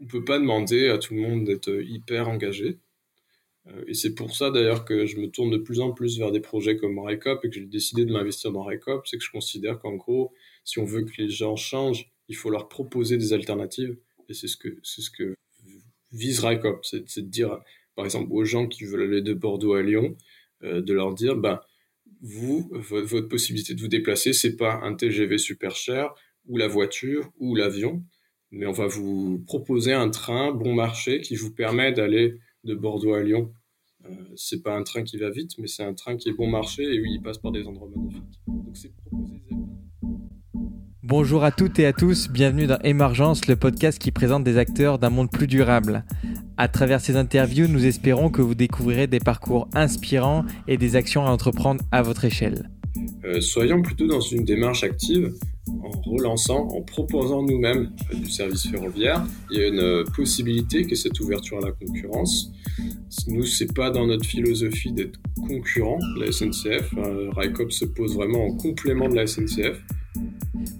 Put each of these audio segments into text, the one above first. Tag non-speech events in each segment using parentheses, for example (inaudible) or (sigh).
on peut pas demander à tout le monde d'être hyper engagé. Euh, et c'est pour ça d'ailleurs que je me tourne de plus en plus vers des projets comme RICOP et que j'ai décidé de m'investir dans RICOP. C'est que je considère qu'en gros, si on veut que les gens changent, il faut leur proposer des alternatives. Et c'est ce que, c'est ce que vise RICOP. C'est, de dire, par exemple, aux gens qui veulent aller de Bordeaux à Lyon, euh, de leur dire, ben, vous, votre, possibilité de vous déplacer, c'est pas un TGV super cher, ou la voiture, ou l'avion, mais on va vous proposer un train bon marché qui vous permet d'aller de Bordeaux à Lyon. Euh, c'est pas un train qui va vite, mais c'est un train qui est bon marché et oui, il passe par des endroits magnifiques. Donc c'est proposer Bonjour à toutes et à tous, bienvenue dans Émergence, le podcast qui présente des acteurs d'un monde plus durable. À travers ces interviews, nous espérons que vous découvrirez des parcours inspirants et des actions à entreprendre à votre échelle. Euh, soyons plutôt dans une démarche active en relançant, en proposant nous-mêmes euh, du service ferroviaire. Il y a une euh, possibilité que cette ouverture à la concurrence. Nous, c'est pas dans notre philosophie d'être concurrent de la SNCF. RICOP se pose vraiment en complément de la SNCF.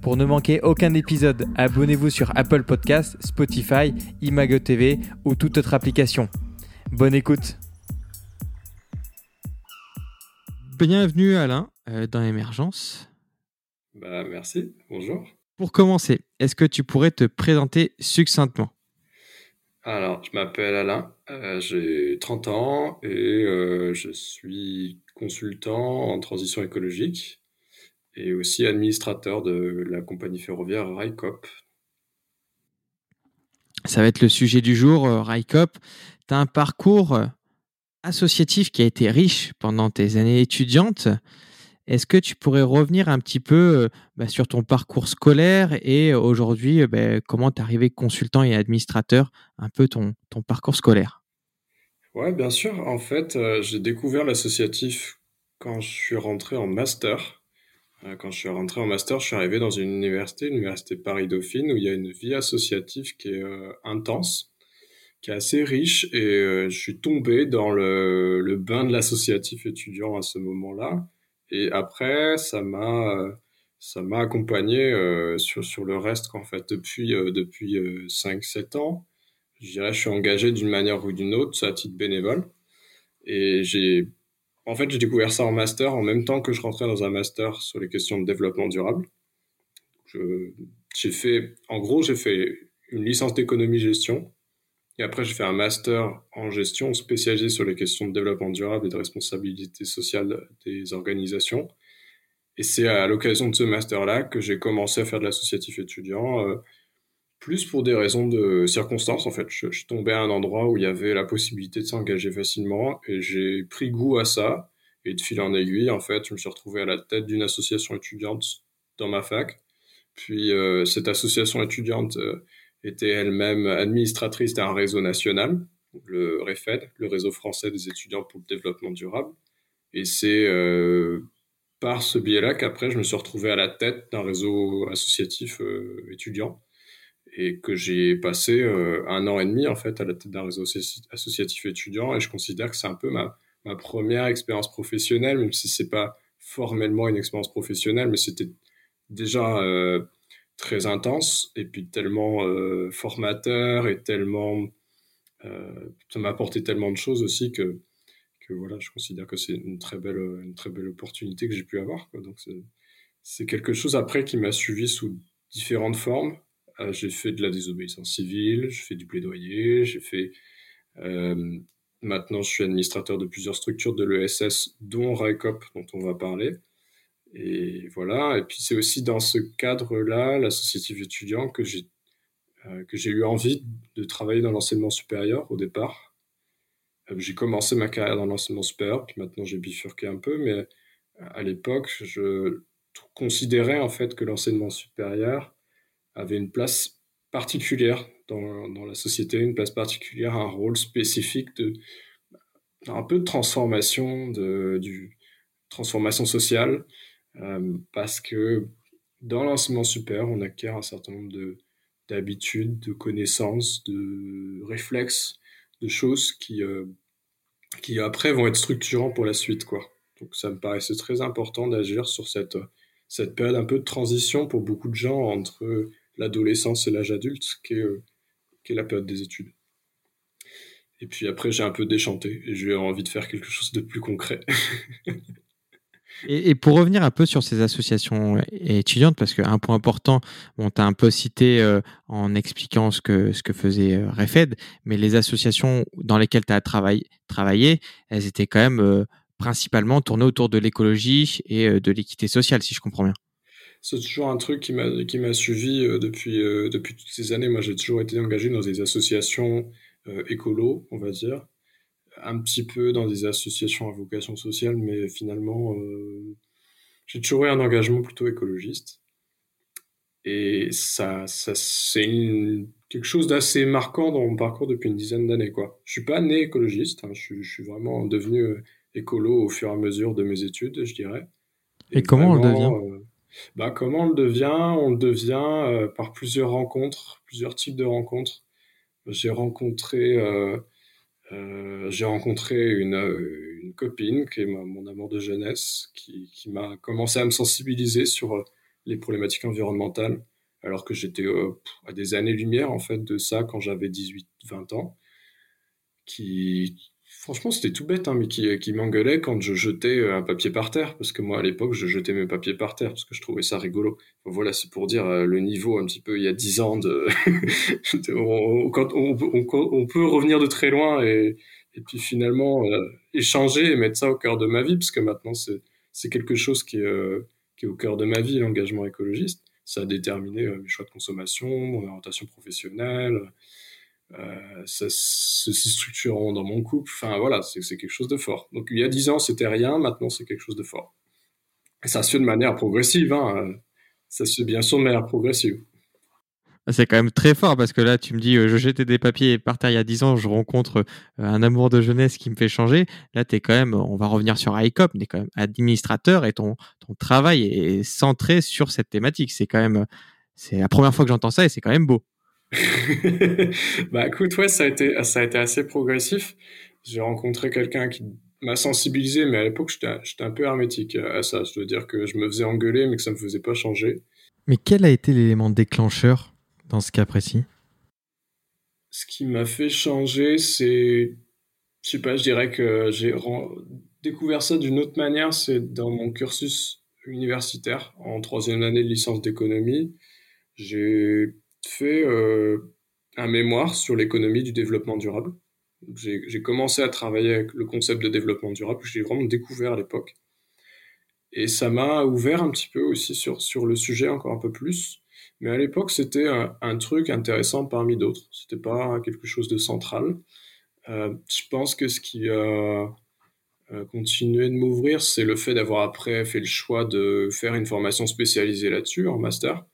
Pour ne manquer aucun épisode, abonnez-vous sur Apple Podcasts, Spotify, Imago TV ou toute autre application. Bonne écoute. Bienvenue Alain euh, dans Émergence. Bah, merci, bonjour. Pour commencer, est-ce que tu pourrais te présenter succinctement? Alors, je m'appelle Alain, euh, j'ai 30 ans et euh, je suis consultant en transition écologique et aussi administrateur de la compagnie ferroviaire RICOP. Ça va être le sujet du jour, euh, RICOP. Tu as un parcours associatif qui a été riche pendant tes années étudiantes. Est-ce que tu pourrais revenir un petit peu euh, bah, sur ton parcours scolaire et aujourd'hui, bah, comment tu es arrivé consultant et administrateur, un peu ton, parcours scolaire? Oui, bien sûr. En fait, j'ai découvert l'associatif quand je suis rentré en master. Euh, quand je suis rentré en master, je suis arrivé dans une université, l'université Paris-Dauphine, où il y a une vie associative qui est euh, intense, qui est assez riche, et euh, je suis tombé dans le bain de l'associatif étudiant à ce moment-là. Et après, ça m'a ça m'a accompagné sur, sur le reste, qu'en fait, depuis, depuis 5-7 ans. Je dirais, je suis engagé d'une manière ou d'une autre, à titre bénévole. Et j'ai en fait, j'ai découvert ça en master en même temps que je rentrais dans un master sur les questions de développement durable. J'ai fait, en gros, j'ai fait une licence d'économie-gestion. Et après, j'ai fait un master en gestion spécialisé sur les questions de développement durable et de responsabilité sociale des organisations. Et c'est à l'occasion de ce master-là que j'ai commencé à faire de l'associatif étudiant, euh, plus pour des raisons de circonstances en fait. Je, suis tombé à un endroit où il y avait la possibilité de s'engager facilement et j'ai pris goût à ça. Et de fil en aiguille, en fait, je me suis retrouvé à la tête d'une association étudiante dans ma fac. Puis euh, cette association étudiante euh, était elle-même administratrice d'un réseau national, le REFED, le réseau français des étudiants pour le développement durable. Et c'est euh, par ce biais-là qu'après, je me suis retrouvé à la tête d'un réseau associatif euh, étudiant et que j'ai passé euh, un an et demi en fait à la tête d'un réseau associatif étudiant et je considère que c'est un peu ma, ma première expérience professionnelle même si c'est pas formellement une expérience professionnelle mais c'était déjà très intense et puis tellement euh, formateur et tellement euh, ça m'a apporté tellement de choses aussi que que voilà je considère que c'est une très belle une très belle opportunité que j'ai pu avoir donc c'est quelque chose après qui m'a suivi sous différentes formes euh, j'ai fait de la désobéissance civile, j'ai fait du plaidoyer, j'ai fait. Maintenant, je suis administrateur de plusieurs structures de l'ESS, dont RICOP, dont on va parler. Et voilà. Et puis, c'est aussi dans ce cadre-là, l'associatif étudiant, que j'ai euh, que j'ai eu envie de travailler dans l'enseignement supérieur au départ. Euh, j'ai commencé ma carrière dans l'enseignement supérieur, puis maintenant j'ai bifurqué un peu, mais à l'époque, je considérais en fait que l'enseignement supérieur avait une place particulière dans, dans, la société, une place particulière, un rôle spécifique de un peu de transformation, de du, transformation sociale, parce que dans l'enseignement supérieur, on acquiert un certain nombre de d'habitudes, de connaissances, de réflexes, de choses qui euh, qui après vont être structurants pour la suite, quoi. Donc ça me paraissait très important d'agir sur cette cette période un peu de transition pour beaucoup de gens entre l'adolescence et l'âge adulte, qui est, qui est la période des études. Et puis après, j'ai un peu déchanté et j'ai envie de faire quelque chose de plus concret. (laughs) Et, pour revenir un peu sur ces associations étudiantes, parce qu'un point important, on t'a un peu cité euh, en expliquant ce que, ce que faisait euh, Refed, mais les associations dans lesquelles tu as travaillé, elles étaient quand même euh, principalement tournées autour de l'écologie et de l'équité sociale, si je comprends bien. C'est toujours un truc qui m'a, qui m'a suivi depuis, depuis toutes ces années. Moi, j'ai toujours été engagé dans des associations écolo, on va dire un petit peu dans des associations à vocation sociale, mais finalement, euh, j'ai toujours eu un engagement plutôt écologiste. Et ça, ça c'est quelque chose d'assez marquant dans mon parcours depuis une dizaine d'années. Quoi. Je suis pas né écologiste, hein, je, suis vraiment devenu euh, écolo au fur et à mesure de mes études, je dirais. Et, comment on le devient euh, bah, Comment on le devient? On le devient par plusieurs rencontres, plusieurs types de rencontres. J'ai rencontré euh, j'ai rencontré une, euh, une, copine qui est mon amour de jeunesse, qui, qui m'a commencé à me sensibiliser sur euh, les problématiques environnementales, alors que j'étais à des années-lumière en fait de ça quand j'avais 18-20 ans, qui, Franchement, c'était tout bête, hein, mais qui, qui m'engueulait quand je jetais euh, un papier par terre, parce que moi, à l'époque, je jetais mes papiers par terre, parce que je trouvais ça rigolo. voilà, c'est pour dire euh, le niveau un petit peu il y a dix ans (laughs) on, peut revenir de très loin et, et puis finalement euh, échanger et mettre ça au cœur de ma vie, parce que maintenant, c'est quelque chose qui est, qui est au cœur de ma vie, l'engagement écologiste. Ça a déterminé mes choix de consommation, mon orientation professionnelle, euh, ça, ceci structurant dans mon couple. Enfin voilà, c'est quelque chose de fort. Donc il y a dix ans, c'était rien, maintenant c'est quelque chose de fort. Ça se fait de manière progressive. Hein. Ça se fait bien sûr de manière progressive. C'est quand même très fort parce que là, tu me dis, euh, je jetais des papiers par terre il y a 10 ans, je rencontre euh, un amour de jeunesse qui me fait changer. Là, tu es quand même, on va revenir sur ICOP, tu es quand même administrateur et ton, ton travail est centré sur cette thématique. C'est quand même, c'est la première fois que j'entends ça et c'est quand même beau. (laughs) bah écoute, ouais, ça a été, ça a été assez progressif. J'ai rencontré quelqu'un qui m'a sensibilisé, mais à l'époque, j'étais un peu hermétique à ça. Je veux dire que je me faisais engueuler, mais que ça me faisait pas changer. Mais quel a été l'élément déclencheur dans ce cas précis? Ce qui m'a fait changer, c'est, je sais pas, je dirais que j'ai découvert ça d'une autre manière. C'est dans mon cursus universitaire en troisième année de licence d'économie. J'ai fait euh, un mémoire sur l'économie du développement durable. J'ai commencé à travailler avec le concept de développement durable, que j'ai vraiment découvert à l'époque. Et ça m'a ouvert un petit peu aussi sur, sur le sujet encore un peu plus. Mais à l'époque, c'était un, truc intéressant parmi d'autres. C'était pas quelque chose de central. Euh, je pense que ce qui a euh, continué de m'ouvrir, c'est le fait d'avoir après fait le choix de faire une formation spécialisée là-dessus en master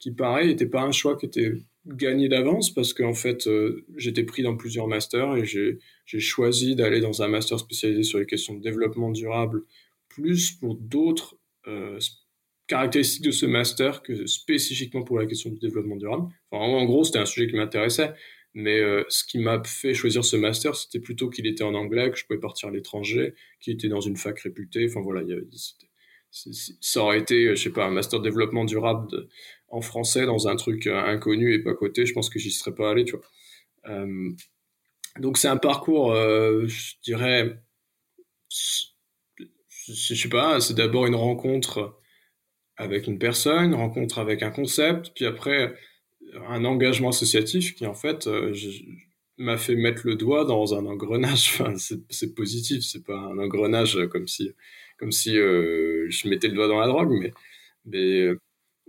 qui pareil n'était pas un choix qui était gagné d'avance parce qu'en fait euh, j'étais pris dans plusieurs masters et j'ai choisi d'aller dans un master spécialisé sur les questions de développement durable plus pour d'autres euh, caractéristiques de ce master que spécifiquement pour la question du développement durable. Enfin, en, gros c'était un sujet qui m'intéressait mais euh, ce qui m'a fait choisir ce master c'était plutôt qu'il était en anglais, que je pouvais partir à l'étranger, qu'il était dans une fac réputée, enfin voilà, ça aurait été, je sais pas, un master développement durable en français dans un truc euh, inconnu et pas coté, je pense que j'y serais pas allé, tu vois. Euh, donc c'est un parcours, euh, je dirais, je sais pas, c'est d'abord une rencontre avec une personne, une rencontre avec un concept, puis après un engagement associatif qui en fait m'a fait mettre le doigt dans un engrenage. (laughs) Enfin, c'est positif, c'est pas un engrenage comme si, comme si je mettais le doigt dans la drogue, mais, mais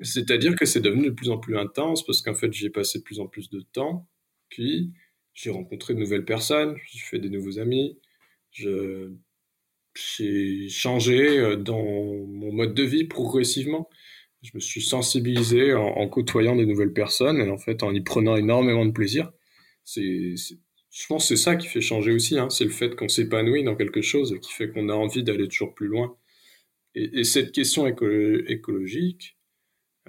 c'est-à-dire que c'est devenu de plus en plus intense parce qu'en fait, j'y ai passé de plus en plus de temps. Puis, j'ai rencontré de nouvelles personnes, j'ai fait des nouveaux amis, j'ai changé euh, dans mon mode de vie progressivement. Je me suis sensibilisé en, côtoyant des nouvelles personnes et en fait en y prenant énormément de plaisir. Je pense que c'est ça qui fait changer aussi. Hein. C'est le fait qu'on s'épanouit dans quelque chose qui fait qu'on a envie d'aller toujours plus loin. Et, cette question écologique,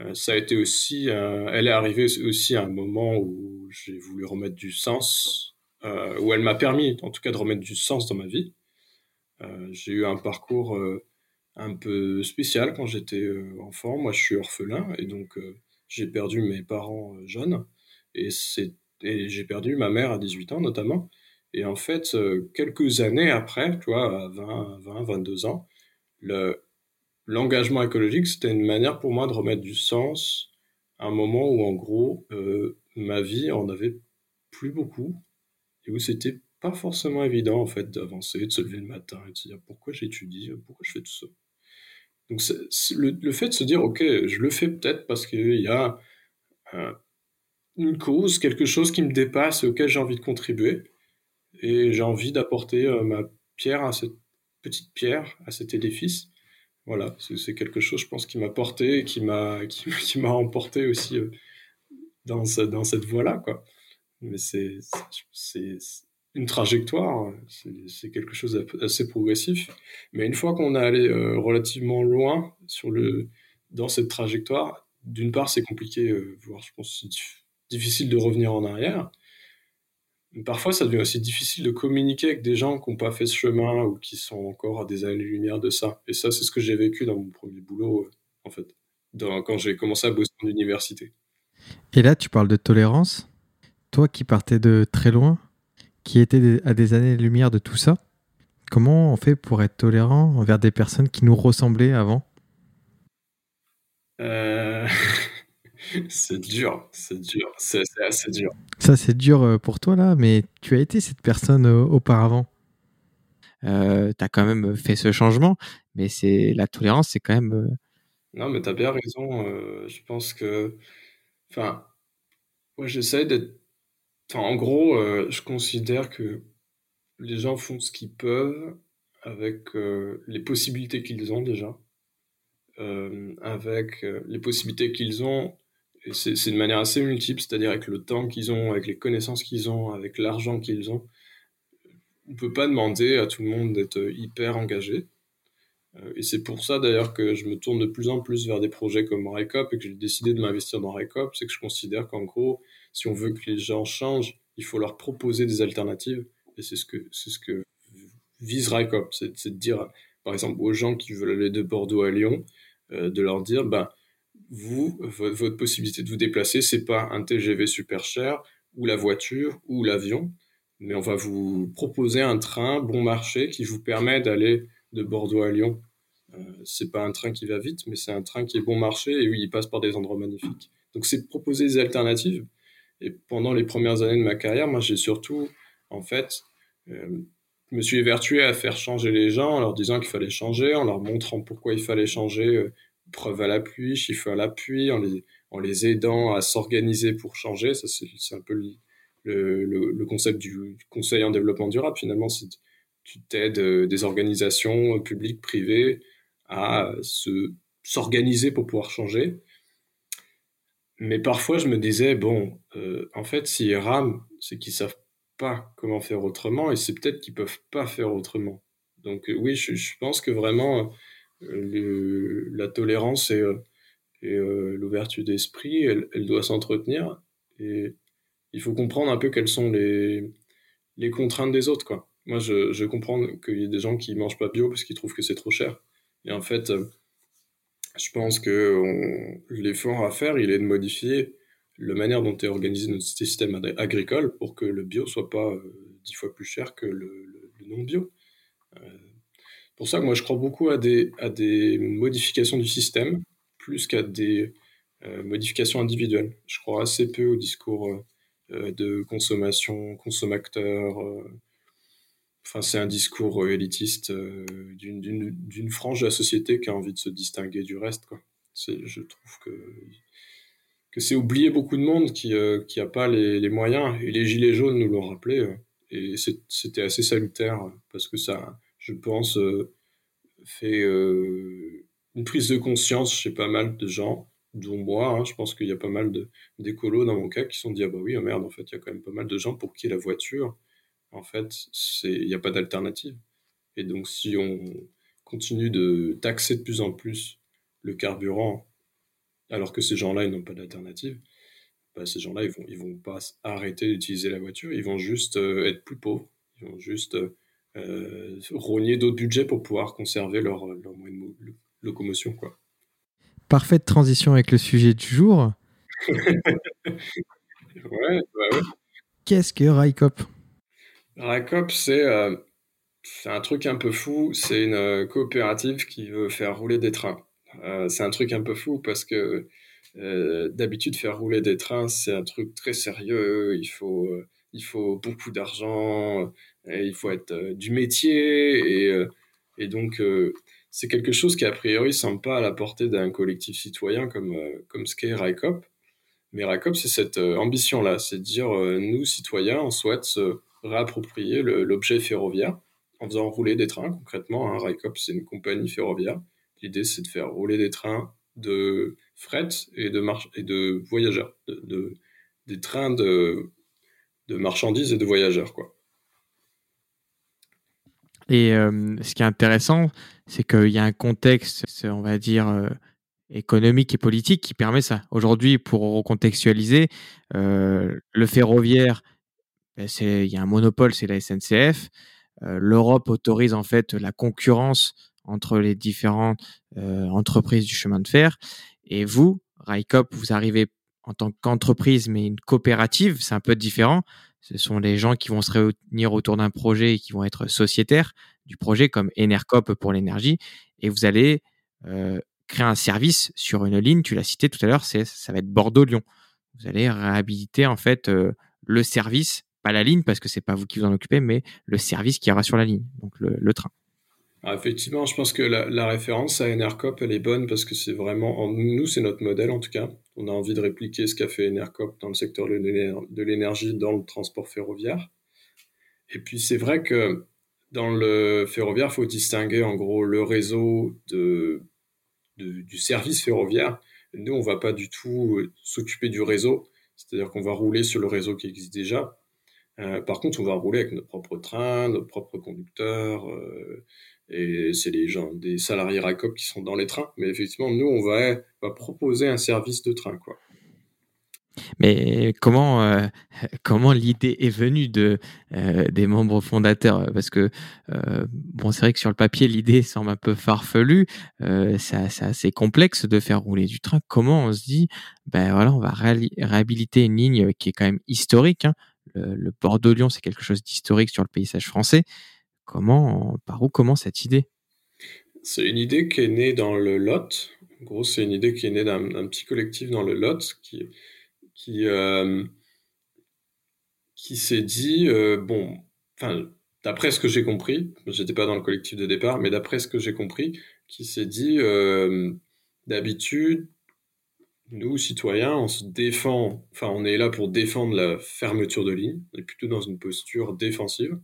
euh, ça a été aussi, euh, elle est arrivée aussi à un moment où j'ai voulu remettre du sens, euh, où elle m'a permis, en tout cas, de remettre du sens dans ma vie. j'ai eu un parcours un peu spécial quand j'étais enfant. Moi, je suis orphelin et donc j'ai perdu mes parents jeunes. Et c'est et j'ai perdu ma mère à 18 ans notamment. Et en fait, quelques années après, tu vois, à 20, 20, 22 ans, le, l'engagement écologique, c'était une manière pour moi de remettre du sens à un moment où, en gros, euh, ma vie en avait plus beaucoup et où c'était pas forcément évident, en fait, d'avancer, de se lever le matin et de se dire pourquoi j'étudie, pourquoi je fais tout ça? Donc, le, fait de se dire, ok, je le fais peut-être parce qu'il y a euh, une cause, quelque chose qui me dépasse et auquel j'ai envie de contribuer et j'ai envie d'apporter euh, ma pierre à cette petite pierre, à cet édifice voilà, c'est quelque chose, je pense, qui m'a porté et qui m'a (laughs) qui, m'a emporté aussi euh, dans, dans cette voie-là, quoi. Mais c'est une trajectoire, c'est quelque chose d'assez progressif. Mais une fois qu'on est allé euh, relativement loin sur le, dans cette trajectoire, d'une part, c'est compliqué, voire je pense difficile de revenir en arrière. Parfois, ça devient aussi difficile de communiquer avec des gens qui n'ont pas fait ce chemin ou qui sont encore à des années-lumière de ça. Et ça, c'est ce que j'ai vécu dans mon premier boulot, euh, en fait, quand j'ai commencé à bosser en université. Et là, tu parles de tolérance. Toi qui partais de très loin, qui étais à des années-lumière de tout ça, comment on fait pour être tolérant envers des personnes qui nous ressemblaient avant? Euh... (laughs) c'est dur, c'est dur, c'est assez dur. Ça, c'est dur euh, pour toi, là, mais tu as été cette personne euh, auparavant. Euh, tu as quand même fait ce changement, mais c'est la tolérance, c'est quand même. Non, mais tu as bien raison. je pense que. Enfin, moi, j'essaie d'être. Enfin, en gros, je considère que les gens font ce qu'ils peuvent avec les possibilités qu'ils ont déjà. avec les possibilités qu'ils ont c'est de manière assez multiple, c'est-à-dire avec le temps qu'ils ont, avec les connaissances qu'ils ont, avec l'argent qu'ils ont. On ne peut pas demander à tout le monde d'être hyper engagé. Euh, et c'est pour ça d'ailleurs que je me tourne de plus en plus vers des projets comme RICOP et que j'ai décidé de m'investir dans RICOP, c'est que je considère qu'en gros, si on veut que les gens changent, il faut leur proposer des alternatives. Et c'est ce que, c'est ce que vise RICOP, c'est de dire, par exemple, aux gens qui veulent aller de Bordeaux à Lyon, euh, de leur dire, ben, vous, votre possibilité de vous déplacer, c'est pas un TGV super cher, ou la voiture, ou l'avion, mais on va vous proposer un train bon marché qui vous permet d'aller de Bordeaux à Lyon. Euh, c'est pas un train qui va vite, mais c'est un train qui est bon marché et où il passe par des endroits magnifiques. Donc c'est proposer des alternatives. Et pendant les premières années de ma carrière, moi j'ai surtout, en fait, euh, me suis évertué à faire changer les gens en leur disant qu'il fallait changer, en leur montrant pourquoi il fallait changer euh, preuve à l'appui, chiffre à l'appui, en les, aidant à s'organiser pour changer. Ça, c'est un peu le, concept du conseil en développement durable. Finalement, tu t'aides euh, des organisations publiques, privées à se s'organiser pour pouvoir changer. Mais parfois, je me disais, bon, euh, en fait, s'ils rament, c'est qu'ils savent pas comment faire autrement, et c'est peut-être qu'ils peuvent pas faire autrement. Donc euh, oui, je, pense que vraiment, la tolérance et, euh, euh, l'ouverture d'esprit, elle, doit s'entretenir. Et il faut comprendre un peu quelles sont les, contraintes des autres. Quoi. Moi, je, comprends qu'il y ait des gens qui mangent pas bio parce qu'ils trouvent que c'est trop cher. Et en fait, euh, je pense que l'effort à faire, il est de modifier la manière dont est organisé notre système agricole pour que le bio soit pas dix fois plus cher que le, non bio pour ça moi je crois beaucoup à des, à des modifications du système plus qu'à des euh, modifications individuelles. Je crois assez peu au discours euh, euh, de consommation, consommateur. Enfin, c'est un discours élitiste d'une frange de la société qui a envie de se distinguer du reste. Je trouve que, que c'est oublier beaucoup de monde qui n'a pas les, les, moyens. Et les Gilets jaunes nous l'ont rappelé. et c'était assez salutaire parce que ça, je pense, euh, fait euh, une prise de conscience chez pas mal de gens, dont moi. Hein. je pense qu'il y a pas mal d'écolos dans mon cas qui se sont dit ah bah oui, oh merde, en fait, il y a quand même pas mal de gens pour qui la voiture, en fait, il n'y a pas d'alternative. Et donc, si on continue de taxer de plus en plus le carburant, alors que ces gens-là, ils n'ont pas d'alternative, bah, ces gens-là, ils vont, ils vont pas arrêter d'utiliser la voiture, ils vont juste euh, être plus pauvres, ils vont juste rogner d'autres budgets pour pouvoir conserver leur, leur moyen de locomotion. Quoi. Parfaite transition avec le sujet du jour. (laughs) ouais, bah ouais. Qu'est-ce que Raikop Raikop, c'est c'est un truc un peu fou. C'est une coopérative qui veut faire rouler des trains. c'est un truc un peu fou parce que d'habitude, faire rouler des trains, c'est un truc très sérieux. Il faut, il faut beaucoup d'argent, il faut être du métier et, et donc c'est quelque chose qui a priori semble pas à la portée d'un collectif citoyen comme, euh, comme ce qu'est RICOP. Mais RICOP, c'est cette euh, ambition-là, c'est de dire, euh, nous, citoyens, on souhaite se réapproprier l'objet ferroviaire en faisant rouler des trains. Concrètement, hein, RICOP, c'est une compagnie ferroviaire. L'idée, c'est de faire rouler des trains de fret et de, et de voyageurs, de, des trains de, de marchandises et de voyageurs, quoi. Et ce qui est intéressant, c'est qu'il y a un contexte, on va dire, économique et politique qui permet ça. Aujourd'hui, pour recontextualiser, le ferroviaire, ben, il y a un monopole, c'est la SNCF. L'Europe autorise en fait la concurrence entre les différentes entreprises du chemin de fer. Et vous, RICOP, vous arrivez en tant qu'entreprise, mais une coopérative, c'est un peu différent. Ce sont les gens qui vont se réunir autour d'un projet et qui vont être sociétaires du projet, comme Enercop pour l'énergie. Et vous allez euh, créer un service sur une ligne. Tu l'as cité tout à l'heure, c'est ça va être Bordeaux-Lyon. Vous allez réhabiliter en fait euh, le service, pas la ligne parce que c'est pas vous qui vous en occupez, mais le service qui aura sur la ligne, donc le train. Ah, effectivement, je pense que la, référence à Enercop, elle est bonne parce que c'est vraiment, nous, c'est notre modèle en tout cas. On a envie de répliquer ce qu'a fait Enercop dans le secteur de l'énergie, dans le transport ferroviaire. Et puis c'est vrai que dans le ferroviaire, il faut distinguer en gros le réseau de, du service ferroviaire. Nous, on va pas du tout euh, s'occuper du réseau, c'est-à-dire qu'on va rouler sur le réseau qui existe déjà. Euh, par contre, on va rouler avec nos propres trains, nos propres conducteurs. Euh, et c'est les gens, des salariés RACOP qui sont dans les trains. Mais effectivement, nous, on va, proposer un service de train, quoi. Mais comment, euh, comment l'idée est venue euh, des membres fondateurs? Parce que, euh, bon, c'est vrai que sur le papier, l'idée semble un peu farfelue. c'est assez complexe de faire rouler du train. Comment on se dit, ben voilà, on va réhabiliter une ligne qui est quand même historique. Hein. Le, le Bordeaux-Lyon, c'est quelque chose d'historique sur le paysage français. Comment, par où commence cette idée? C'est une idée qui est née dans le Lot. En gros, c'est une idée qui est née d'un petit collectif dans le Lot qui, qui, euh, qui s'est dit euh, bon, enfin, d'après ce que j'ai compris, j'étais pas dans le collectif de départ, mais d'après ce que j'ai compris, qui s'est dit euh, d'habitude, nous, citoyens, on se défend, enfin, on est là pour défendre la fermeture de ligne, on est plutôt dans une posture défensive.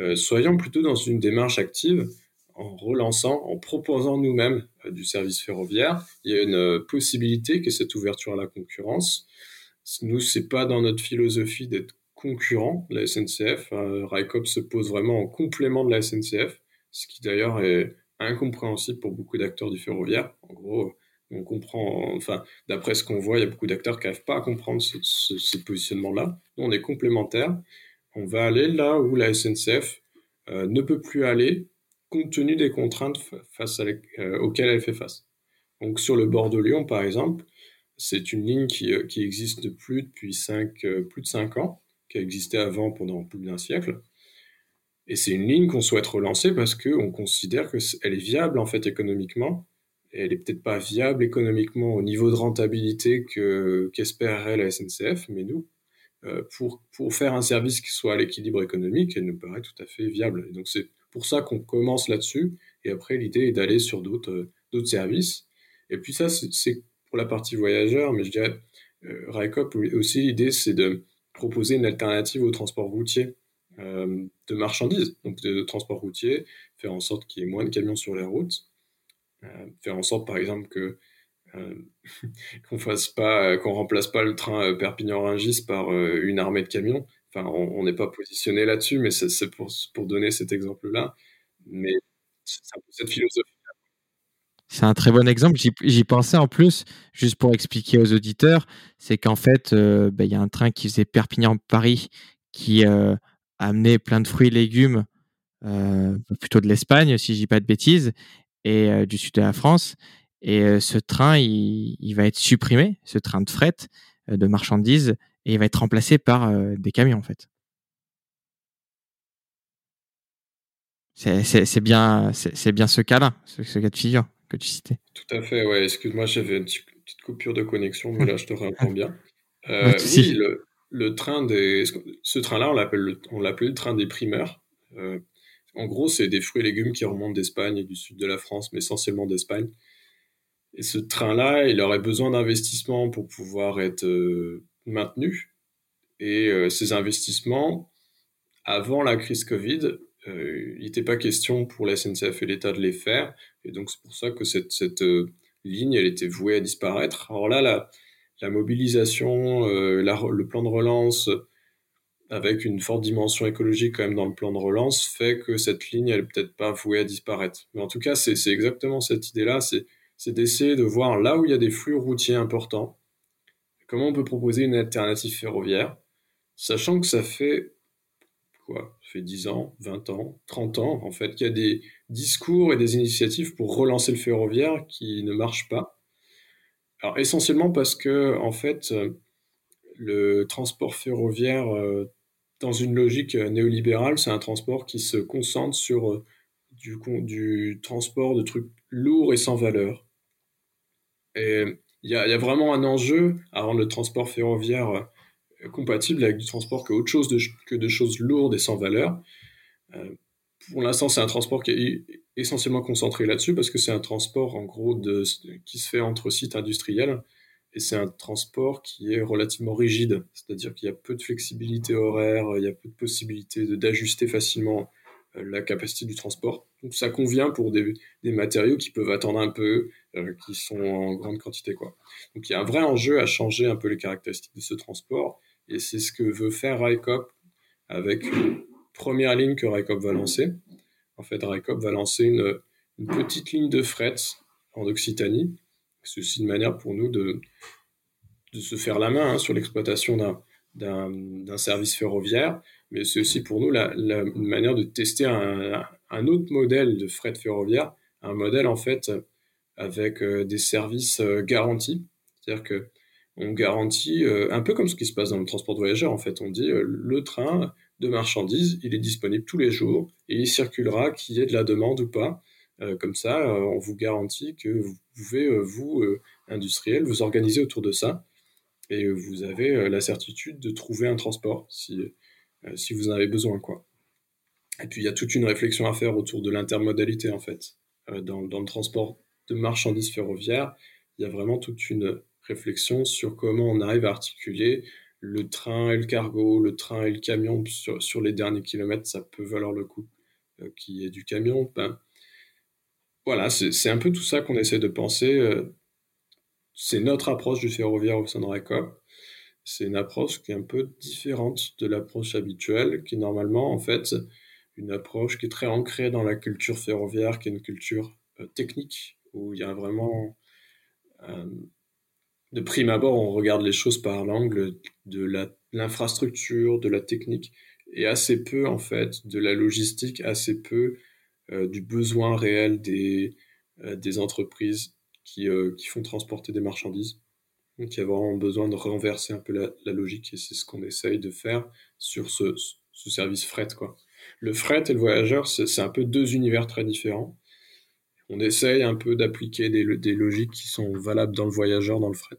Euh, soyons plutôt dans une démarche active en relançant, en proposant nous-mêmes euh, du service ferroviaire. Il y a une euh, possibilité que cette ouverture à la concurrence. Nous, c'est pas dans notre philosophie d'être concurrent la SNCF. RICOP se pose vraiment en complément de la SNCF, ce qui d'ailleurs est incompréhensible pour beaucoup d'acteurs du ferroviaire. En gros, on comprend, enfin, d'après ce qu'on voit, il y a beaucoup d'acteurs qui n'arrivent pas à comprendre ce, ce positionnement-là. Nous, on est complémentaires on va aller là où la SNCF euh, ne peut plus aller compte tenu des contraintes face euh, auxquelles elle fait face. Donc sur le bord de Lyon, par exemple, c'est une ligne qui, euh, existe depuis depuis plus de 5 ans, qui a existé avant pendant plus d'un siècle. Et c'est une ligne qu'on souhaite relancer parce qu'on considère qu'elle est viable en fait économiquement. Elle est peut-être pas viable économiquement au niveau de rentabilité qu'espérerait la SNCF, mais nous, euh, pour, pour faire un service qui soit à l'équilibre économique, elle nous paraît tout à fait viable. Donc c'est pour ça qu'on commence là-dessus. Et après, l'idée est d'aller sur d'autres euh, d'autres services. Et puis ça, c'est pour la partie voyageur, mais je dirais, euh, RICOP aussi, l'idée, c'est de proposer une alternative au transport routier euh, de marchandises, donc de, transport routier, faire en sorte qu'il y ait moins de camions sur les routes, euh, faire en sorte, par exemple, que euh, (laughs) qu'on fasse pas, euh, qu'on remplace pas le train euh, Perpignan-Rungis par une armée de camions. Enfin, on n'est pas positionné là-dessus, mais c'est pour, pour donner cet exemple-là. Mais c'est un peu cette philosophie. C'est un très bon exemple. J'y pensais en plus, juste pour expliquer aux auditeurs, c'est qu'en fait, bah, il y a un train qui faisait Perpignan-Paris qui amenait plein de fruits et légumes, plutôt de l'Espagne, si je dis pas de bêtises, et du sud de la France. Et ce train, il, va être supprimé, ce train de fret de marchandises, et il va être remplacé par des camions en fait. C'est bien, c'est bien ce cas-là, ce, cas de figure que tu citais. Tout à fait, ouais. Excuse-moi, j'avais une petite coupure de connexion, mais là je te (laughs) réponds bien. Euh, oui, le, train des, ce train-là, on l'appelle on l'appelait le train des primeurs. Euh, en gros, c'est des fruits et légumes qui remontent d'Espagne et du sud de la France, mais essentiellement d'Espagne. Et ce train-là, il aurait besoin d'investissements pour pouvoir être euh, maintenu. Et euh, ces investissements, avant la crise Covid, euh, il n'était pas question pour la SNCF et l'État de les faire. Et donc, c'est pour ça que cette, ligne, elle était vouée à disparaître. Alors là, la, mobilisation, le plan de relance, avec une forte dimension écologique quand même dans le plan de relance, fait que cette ligne, elle est peut-être pas vouée à disparaître. Mais en tout cas, c'est exactement cette idée-là, d'essayer de voir là où il y a des flux routiers importants, comment on peut proposer une alternative ferroviaire, sachant que ça fait quoi Ça fait 10 ans, 20 ans, 30 ans, en fait, qu'il y a des discours et des initiatives pour relancer le ferroviaire qui ne marchent pas. Essentiellement parce que, en fait, le transport ferroviaire euh, dans une logique euh, néolibérale, c'est un transport qui se concentre sur euh, du, transport de trucs lourds et sans valeur. Et il y, a, vraiment un enjeu à rendre le transport ferroviaire euh, compatible avec du transport que autre chose que de choses lourdes et sans valeur. pour l'instant, c'est un transport qui est essentiellement concentré là-dessus parce que c'est un transport en gros de, qui se fait entre sites industriels et c'est un transport qui est relativement rigide, c'est-à-dire qu'il y a peu de flexibilité horaire, il y a peu de possibilité d'ajuster facilement euh, la capacité du transport. Donc ça convient pour des, des matériaux qui peuvent attendre un peu, euh, qui sont en grande quantité. Quoi. Donc il y a un vrai enjeu à changer un peu les caractéristiques de ce transport, et c'est ce que veut faire RICOP avec une première ligne que RICOP va lancer. En fait, RICOP va lancer une, une petite ligne de fret en Occitanie, c'est aussi une manière pour nous de, de se faire la main hein, sur l'exploitation d'un service ferroviaire, mais c'est aussi pour nous la, une manière de tester un, autre modèle de fret ferroviaire, un modèle en fait avec euh, des services euh, garantis, c'est-à-dire que on garantit euh, un peu comme ce qui se passe dans le transport de voyageurs en fait, on dit le train de marchandises, il est disponible tous les jours et il circulera qu'il y ait de la demande ou pas. Comme ça, on vous garantit que vous pouvez, vous, industriel, vous organiser autour de ça et vous avez la certitude de trouver un transport si, si vous en avez besoin. Quoi. Et puis il y a toute une réflexion à faire autour de l'intermodalité en fait. Dans, dans, le transport de marchandises ferroviaires, il y a vraiment toute une réflexion sur comment on arrive à articuler le train et le cargo, le train et le camion sur, sur les derniers kilomètres, ça peut valoir le coup qui est du camion. Ben, voilà, c'est un peu tout ça qu'on essaie de penser. Euh, c'est notre approche du ferroviaire au sein de RECOP. C'est une approche qui est un peu différente de l'approche habituelle, qui est normalement, en fait, une approche qui est très ancrée dans la culture ferroviaire, qui est une culture euh, technique, où il y a vraiment... Euh, de prime abord, on regarde les choses par l'angle de l'infrastructure, de la technique, et assez peu, en fait, de la logistique, assez peu euh, du besoin réel des, entreprises qui font transporter des marchandises. Donc il y a vraiment besoin de renverser un peu la, logique et c'est ce qu'on essaye de faire sur ce, ce, service fret. Quoi. Le fret et le voyageur, c'est un peu deux univers très différents. On essaye un peu d'appliquer des, des, logiques qui sont valables dans le voyageur, dans le fret.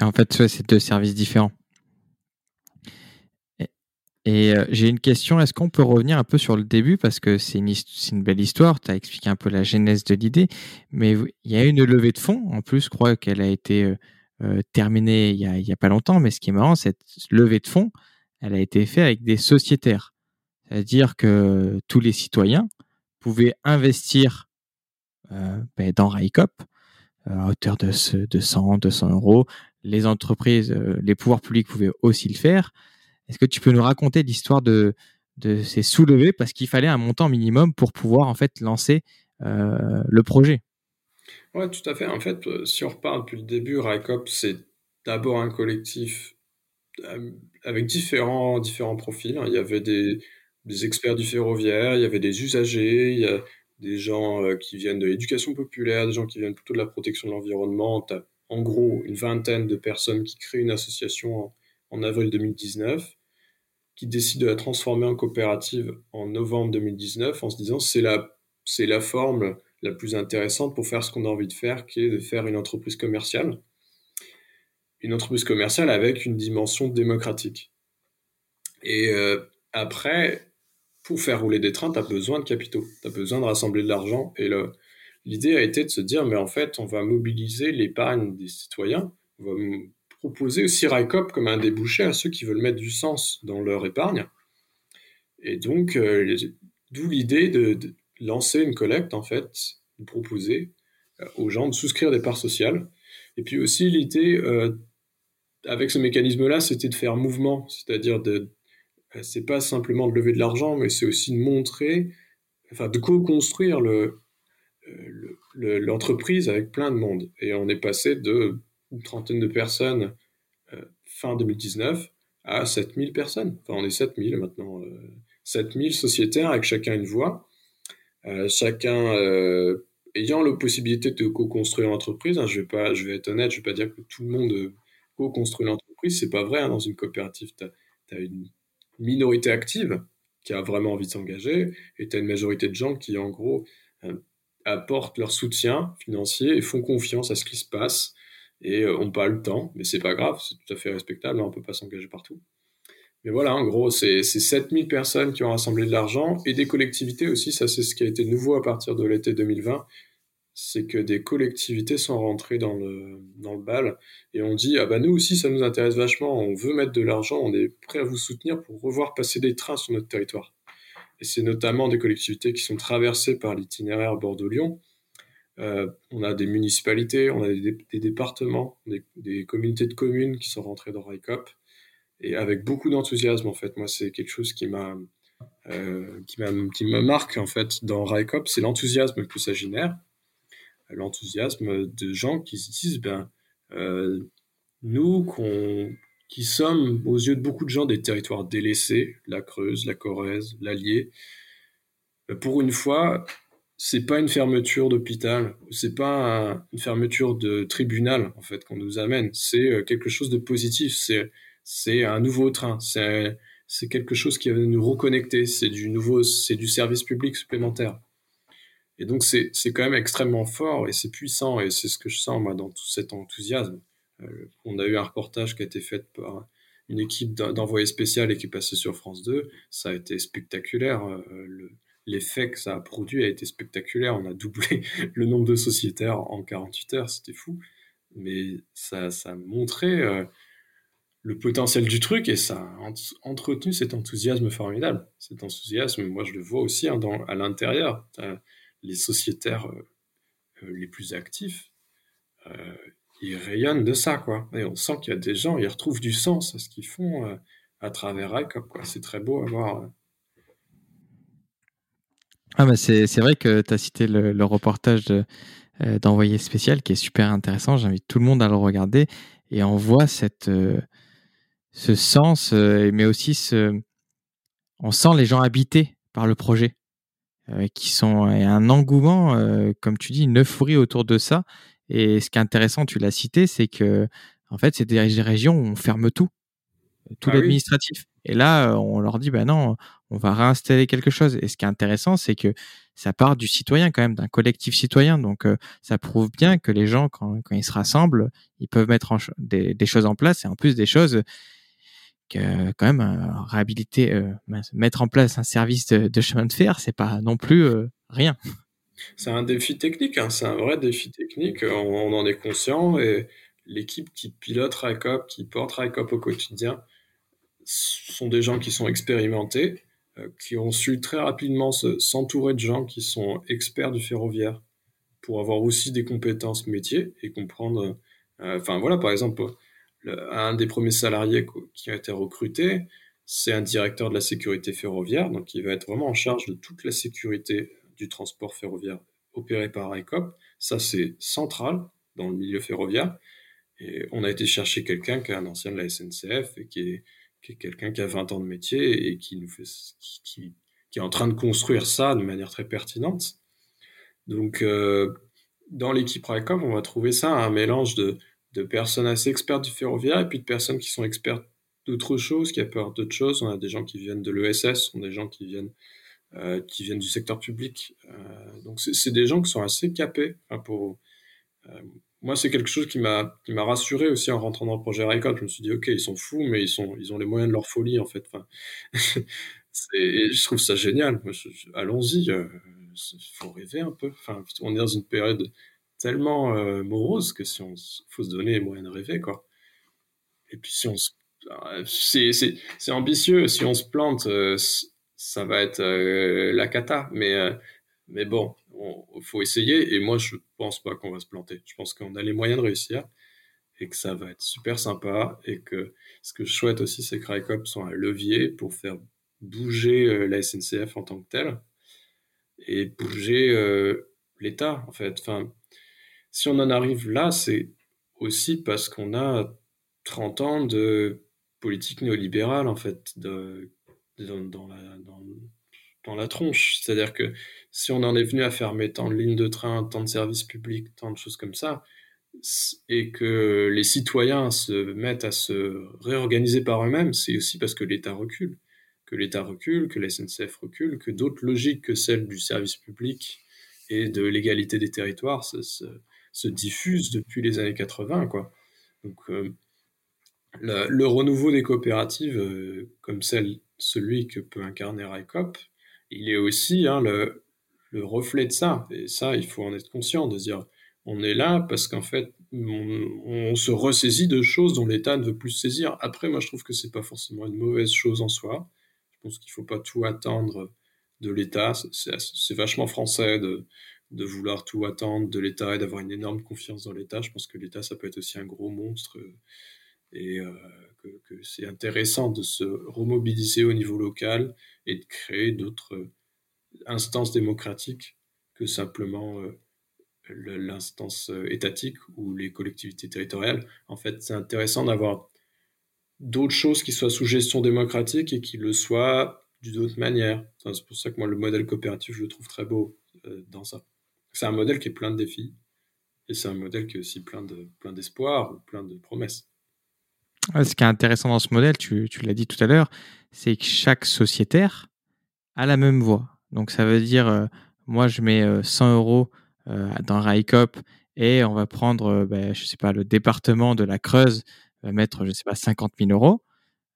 En fait, c'est deux services différents. Et euh, j'ai une question, est-ce qu'on peut revenir un peu sur le début? Parce que c'est une, une, belle histoire, tu as expliqué un peu la genèse de l'idée, mais il y a une levée de fonds, en plus, je crois qu'elle a été euh, euh, terminée il n'y a, a, pas longtemps, mais ce qui est marrant, cette levée de fonds, elle a été faite avec des sociétaires. C'est-à-dire que tous les citoyens pouvaient investir ben, dans RAICOP à hauteur de, de 100, 200 euros. Les entreprises, les pouvoirs publics pouvaient aussi le faire. Est-ce que tu peux nous raconter l'histoire de, de ces soulevés parce qu'il fallait un montant minimum pour pouvoir en fait lancer euh, le projet Oui, tout à fait. En fait, euh, si on repart depuis le début, RICOP, c'est d'abord un collectif euh, avec différents, différents profils. Il y avait des, experts du ferroviaire, il y avait des usagers, il y a des gens qui viennent de l'éducation populaire, des gens qui viennent plutôt de la protection de l'environnement. en gros une vingtaine de personnes qui créent une association en, avril 2019, qui décident de la transformer en coopérative en novembre 2019 en se disant c'est la, c'est la forme la plus intéressante pour faire ce qu'on a envie de faire, qui est de faire une entreprise commerciale. Une entreprise commerciale avec une dimension démocratique. Et euh, après, pour faire rouler des trains, tu as besoin de capitaux, tu as besoin de rassembler de l'argent. Et l'idée a été de se dire, mais en fait, on va mobiliser l'épargne des citoyens, on va proposer aussi RICOP comme un débouché à ceux qui veulent mettre du sens dans leur épargne. Et donc, euh, d'où l'idée de, lancer une collecte, en fait, de proposer euh, aux gens de souscrire des parts sociales. Et puis aussi, l'idée, euh, avec ce mécanisme-là, c'était de faire mouvement, c'est-à-dire de c'est pas simplement de lever de l'argent, mais c'est aussi de montrer, enfin de co-construire le, l'entreprise avec plein de monde. Et on est passé de une trentaine de personnes euh, fin 2019 à 7000 personnes. Enfin, on est 7000 maintenant. 7000 sociétaires avec chacun une voix, chacun ayant la possibilité de co-construire l'entreprise. Hein, je, vais pas, je vais être honnête, je vais pas dire que tout le monde co-construit l'entreprise. C'est pas vrai. Hein, dans une coopérative, tu as, une minorité active qui a vraiment envie de s'engager, et tu as une majorité de gens qui, en gros, euh, apportent leur soutien financier et font confiance à ce qui se passe et euh, ont pas le temps, mais c'est pas grave, c'est tout à fait respectable, hein, on peut pas s'engager partout. Mais voilà, en gros, c'est 7000 personnes qui ont rassemblé de l'argent et des collectivités aussi, ça c'est ce qui a été nouveau à partir de l'été 2020, c'est que des collectivités sont rentrées dans le, dans le bal et on dit ah bah nous aussi ça nous intéresse vachement, on veut mettre de l'argent, on est prêt à vous soutenir pour revoir passer des trains sur notre territoire. Et c'est notamment des collectivités qui sont traversées par l'itinéraire Bordeaux-Lyon. Euh, on a des municipalités, on a des, départements, des, communautés de communes qui sont rentrées dans RICOP et avec beaucoup d'enthousiasme en fait. Moi c'est quelque chose qui m'a euh, qui, qui me marque en fait dans RICOP, c'est l'enthousiasme que ça génère l'enthousiasme de gens qui se disent, ben, euh, nous qui sommes aux yeux de beaucoup de gens des territoires délaissés, la Creuse, la Corrèze, l'Allier, ben, pour une fois, c'est pas une fermeture d'hôpital, c'est pas une fermeture de tribunal en fait qu'on nous amène, c'est euh, quelque chose de positif, c'est c'est un nouveau train, c'est c'est quelque chose qui va nous reconnecter, c'est du nouveau, c'est du service public supplémentaire. Et donc, c'est quand même extrêmement fort et c'est puissant et c'est ce que je sens, moi, dans tout cet enthousiasme. Euh, on a eu un reportage qui a été fait par une équipe d'envoyés spécial et qui est passé sur France 2. Ça a été spectaculaire. Euh, l'effet que ça a produit a été spectaculaire. On a doublé (laughs) le nombre de sociétaires en 48 heures. C'était fou. Mais ça, ça a montré euh, le potentiel du truc et ça a entretenu cet enthousiasme formidable. Cet enthousiasme, moi, je le vois aussi hein, à l'intérieur les sociétaires euh, euh, les plus actifs, ils rayonnent de ça, quoi. Et on sent qu'il y a des gens, ils retrouvent du sens à ce qu'ils font à travers ICOP. C'est très beau à voir. Ah bah c'est, vrai que tu as cité le, reportage d'envoyé spécial qui est super intéressant. J'invite tout le monde à le regarder et on voit cette, ce sens, mais aussi ce, on sent les gens habités par le projet. Euh, qui sont un engouement, euh, comme tu dis, une euphorie autour de ça. Et ce qui est intéressant, tu l'as cité, c'est que en fait, c'est des régions où on ferme tout, tout ah l'administratif. Et là, euh, on leur dit, ben non, on va réinstaller quelque chose. Et ce qui est intéressant, c'est que ça part du citoyen quand même, d'un collectif citoyen. Donc, ça prouve bien que les gens, quand, ils se rassemblent, ils peuvent mettre des, choses en place et en plus des choses que quand même euh, réhabiliter, euh, mettre en place un service de, chemin de fer, c'est pas non plus euh, rien. C'est un défi technique, hein, c'est un vrai défi technique. On, en est conscient et l'équipe qui pilote RICOP, qui porte RICOP au quotidien, sont des gens qui sont expérimentés, qui ont su très rapidement s'entourer de gens qui sont experts du ferroviaire pour avoir aussi des compétences métiers et comprendre. Enfin voilà, par exemple un des premiers salariés qui a été recruté, c'est un directeur de la sécurité ferroviaire, donc il va être vraiment en charge de toute la sécurité du transport ferroviaire opéré par ICOP. Ça, c'est central dans le milieu ferroviaire. Et on a été chercher quelqu'un qui est un ancien de la SNCF et qui est, quelqu'un qui a 20 ans de métier et qui, nous fait, qui, est en train de construire ça de manière très pertinente. Donc, euh, dans l'équipe ICOP, on va trouver ça un mélange de, de personnes assez expertes du ferroviaire et puis de personnes qui sont expertes d'autres choses, qui a peur d'autres choses. On a des gens qui viennent de l'ESS, on a des gens qui viennent, euh, qui viennent du secteur public. Euh, donc c'est des gens qui sont assez capés. Enfin, pour, moi, c'est quelque chose qui m'a qui m'a rassuré aussi en rentrant dans le projet RICOT. Je me suis dit, ok, ils sont fous, mais ils sont ils ont les moyens de leur folie en fait. Enfin, (laughs) je trouve ça génial. Allons-y, il faut rêver un peu. Enfin, on est dans une période tellement morose que si on faut se donner les moyens de rêver quoi. Et puis si on se c'est ambitieux. Si on se plante, euh, ça va être euh, la cata. Mais, euh, mais bon, il faut essayer. Et moi, je pense pas qu'on va se planter. Je pense qu'on a les moyens de réussir et que ça va être super sympa. Et que ce que je souhaite aussi, c'est que RICOP soit un levier pour faire bouger la SNCF en tant que telle et bouger l'État, en fait. Enfin, si on en arrive là, c'est aussi parce qu'on a 30 ans de politique néolibérale, en fait, de, dans, la, la tronche. C'est-à-dire que si on en est venu à fermer tant de lignes de train, tant de services publics, tant de choses comme ça, et que les citoyens se mettent à se réorganiser par eux-mêmes, c'est aussi parce que l'État recule. Que l'État recule, que la SNCF recule, que d'autres logiques que celles du service public et de l'égalité des territoires se, se, diffusent depuis les années 80. Quoi. Donc, euh, le, renouveau des coopératives, euh, comme celle, celui que peut incarner RICOP, il est aussi hein, le, reflet de ça. Et ça, il faut en être conscient, de dire, on est là parce qu'en fait, on, se ressaisit de choses dont l'État ne veut plus saisir. Après, moi, je trouve que c'est pas forcément une mauvaise chose en soi. Je pense qu'il faut pas tout attendre de l'État. C'est vachement français de, de vouloir tout attendre de l'État et d'avoir une énorme confiance dans l'État. Je pense que l'État, ça peut être aussi un gros monstre et euh, que, c'est intéressant de se remobiliser au niveau local et de créer d'autres instances démocratiques que simplement euh, l'instance euh, étatique ou les collectivités territoriales. En fait, c'est intéressant d'avoir d'autres choses qui soient sous gestion démocratique et qui le soient d'une autre manière. c'est pour ça que moi, le modèle coopératif, je le trouve très beau dans ça. C'est un modèle qui est plein de défis et c'est un modèle qui est aussi plein de plein d'espoir ou plein de promesses ce qui est intéressant dans ce modèle, tu, l'as dit tout à l'heure, c'est que chaque sociétaire a la même voix. Donc ça veut dire, euh, moi je mets 100 euh, euros euh, dans RICOP et on va prendre, ben, je sais pas, le département de la Creuse va mettre, je sais pas, 50 000 euros.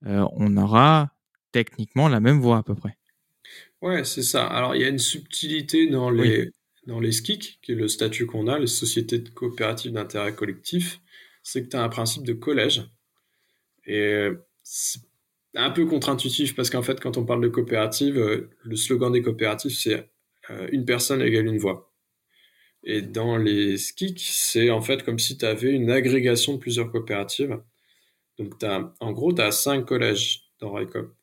on aura techniquement la même voix à peu près. Ouais, c'est ça. Alors il y a une subtilité dans les, dans les SKIC, qui est le statut qu'on a, les sociétés coopératives d'intérêt collectif, c'est que tu as un principe de collège. Et c'est un peu contre-intuitif parce qu'en fait, quand on parle de coopérative, euh, le slogan des coopératives, c'est euh, une personne égale une voix. Et dans les SKIC, c'est en fait comme si tu avais une agrégation de plusieurs coopératives. Donc, as, en gros, tu as cinq collèges dans RICOP.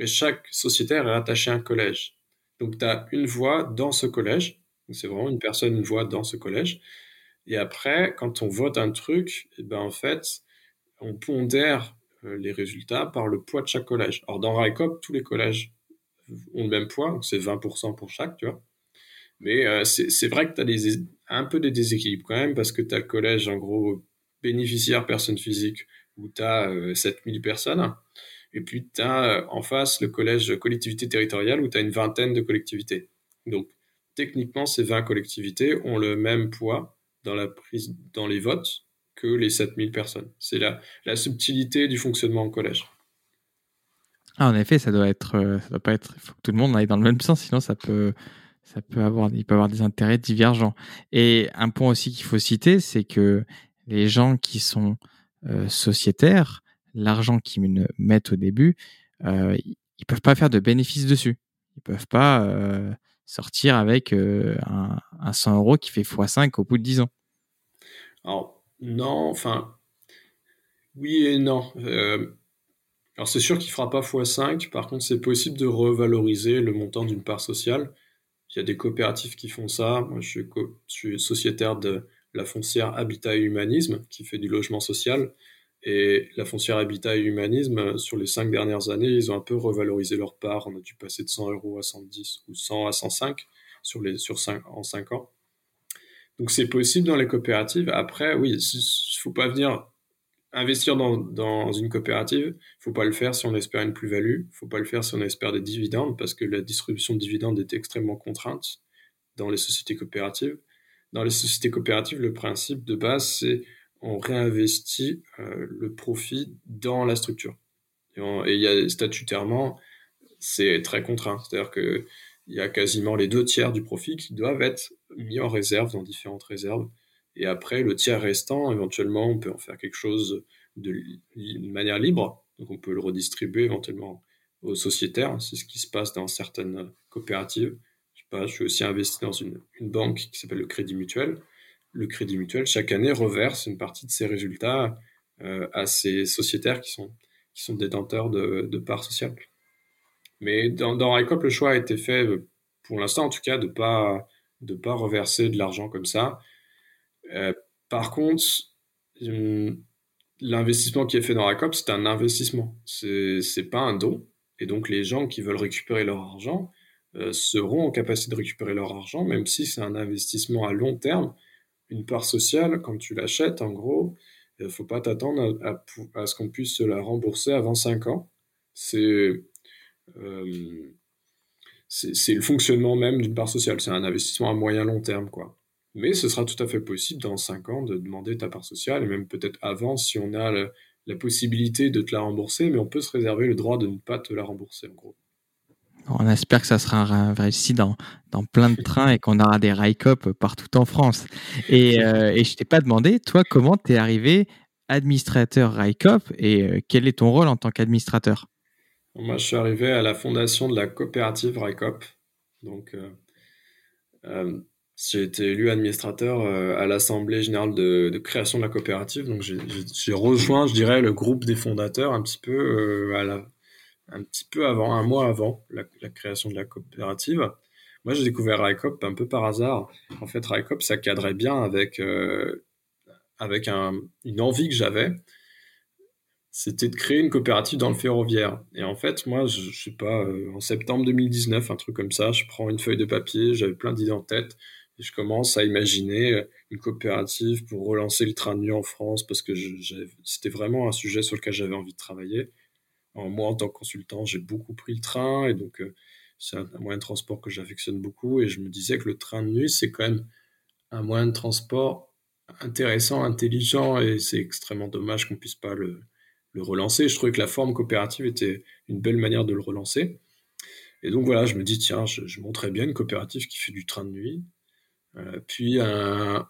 Et chaque sociétaire est rattaché à un collège. Donc, tu as une voix dans ce collège. C'est vraiment une personne, une voix dans ce collège. Et après, quand on vote un truc, eh ben en fait, on pondère euh, les résultats par le poids de chaque collège. Alors dans RICOP, tous les collèges ont le même poids, c'est 20% pour chaque, tu vois. Mais euh, c'est vrai que tu as des, un peu des déséquilibres quand même, parce que tu as le collège, en gros, bénéficiaire personne physique, où tu as 7000 personnes, et puis tu as en face le collège collectivité territoriale, où tu as une vingtaine de collectivités. Donc techniquement, ces 20 collectivités ont le même poids dans, la prise, dans les votes que les 7000 personnes. C'est la, la subtilité du fonctionnement en collège. Ah, en effet, ça doit être, euh, ça doit pas être. Il faut que tout le monde aille dans le même sens, sinon ça peut, ça peut avoir, il peut avoir des intérêts divergents. Et un point aussi qu'il faut citer, c'est que les gens qui sont euh, sociétaires, l'argent qu'ils mettent au début, euh, ils peuvent pas faire de bénéfices dessus. Ils peuvent pas euh, sortir avec un, un, 100 euros qui fait x5 au bout de 10 ans. Alors, non, enfin, oui et non. Euh, alors c'est sûr qu'il fera pas x5, par contre c'est possible de revaloriser le montant d'une part sociale. Il y a des coopératives qui font ça. Moi je suis, sociétaire de la foncière Habitat et Humanisme qui fait du logement social. Et la foncière Habitat et Humanisme, sur les cinq dernières années, ils ont un peu revalorisé leur part. On a dû passer de 100 euros à 110 ou 100 à 105 sur les, sur 5, en 5 ans. Donc c'est possible dans les coopératives. Après, oui, il faut pas venir investir dans, une coopérative. Il faut pas le faire si on espère une plus-value. Il faut pas le faire si on espère des dividendes parce que la distribution de dividendes est extrêmement contrainte dans les sociétés coopératives. Dans les sociétés coopératives, le principe de base, c'est on réinvestit euh, le profit dans la structure. Et, il y a statutairement, c'est très contraint. C'est-à-dire que il y a quasiment les deux tiers du profit qui doivent être mis en réserve dans différentes réserves. Et après, le tiers restant, éventuellement, on peut en faire quelque chose de, manière libre. Donc, on peut le redistribuer éventuellement aux sociétaires. C'est ce qui se passe dans certaines coopératives. Je sais pas, je suis aussi investi dans une, banque qui s'appelle le Crédit Mutuel. Le Crédit Mutuel, chaque année, reverse une partie de ses résultats euh, à ses sociétaires qui sont, qui sont détenteurs de, de parts sociales. Mais dans, dans RICOP, le choix a été fait, euh, pour l'instant en tout cas, de ne pas, de pas reverser de l'argent comme ça. Euh, par contre, hum, l'investissement qui est fait dans RICOP, c'est un investissement. C'est n'est pas un don. Et donc, les gens qui veulent récupérer leur argent euh, seront en capacité de récupérer leur argent, même si c'est un investissement à long terme. Une part sociale, quand tu l'achètes, en gros, il ne faut pas t'attendre à, à, à, ce qu'on puisse se la rembourser avant 5 ans. C'est euh, c'est le fonctionnement même d'une part sociale. C'est un investissement à moyen long terme, quoi. Mais ce sera tout à fait possible dans 5 ans de demander ta part sociale, et même peut-être avant si on a la possibilité de te la rembourser, mais on peut se réserver le droit de ne pas te la rembourser, en gros. On espère que ça sera réussi dans, dans plein de trains et qu'on aura des RICOP partout en France. Et, euh, et je t'ai pas demandé, toi, comment tu es arrivé administrateur RICOP et euh, quel est ton rôle en tant qu'administrateur? Moi, je suis arrivé à la fondation de la coopérative RICOP. Donc, euh, euh, j'ai été élu administrateur euh, à l'Assemblée générale de, création de la coopérative. Donc, j'ai rejoint, je dirais, le groupe des fondateurs un petit peu, à un petit peu avant, un mois avant la, création de la coopérative. Moi, j'ai découvert RICOP un peu par hasard. En fait, RICOP, ça cadrait bien avec, avec un, une envie que j'avais c'était de créer une coopérative dans le ferroviaire. Et en fait, moi, je, je sais pas, euh, en septembre 2019, un truc comme ça, je prends une feuille de papier, j'avais plein d'idées en tête, et je commence à imaginer euh, une coopérative pour relancer le train de nuit en France, parce que c'était vraiment un sujet sur lequel j'avais envie de travailler. moi, en tant que consultant, j'ai beaucoup pris le train, et donc euh, c'est un, moyen de transport que j'affectionne beaucoup, et je me disais que le train de nuit, c'est quand même un moyen de transport intéressant, intelligent, et c'est extrêmement dommage qu'on puisse pas le le relancer. Je trouvais que la forme coopérative était une belle manière de le relancer. Et donc voilà, je me dis, tiens, je, je montrais bien une coopérative qui fait du train de nuit. Euh, puis un,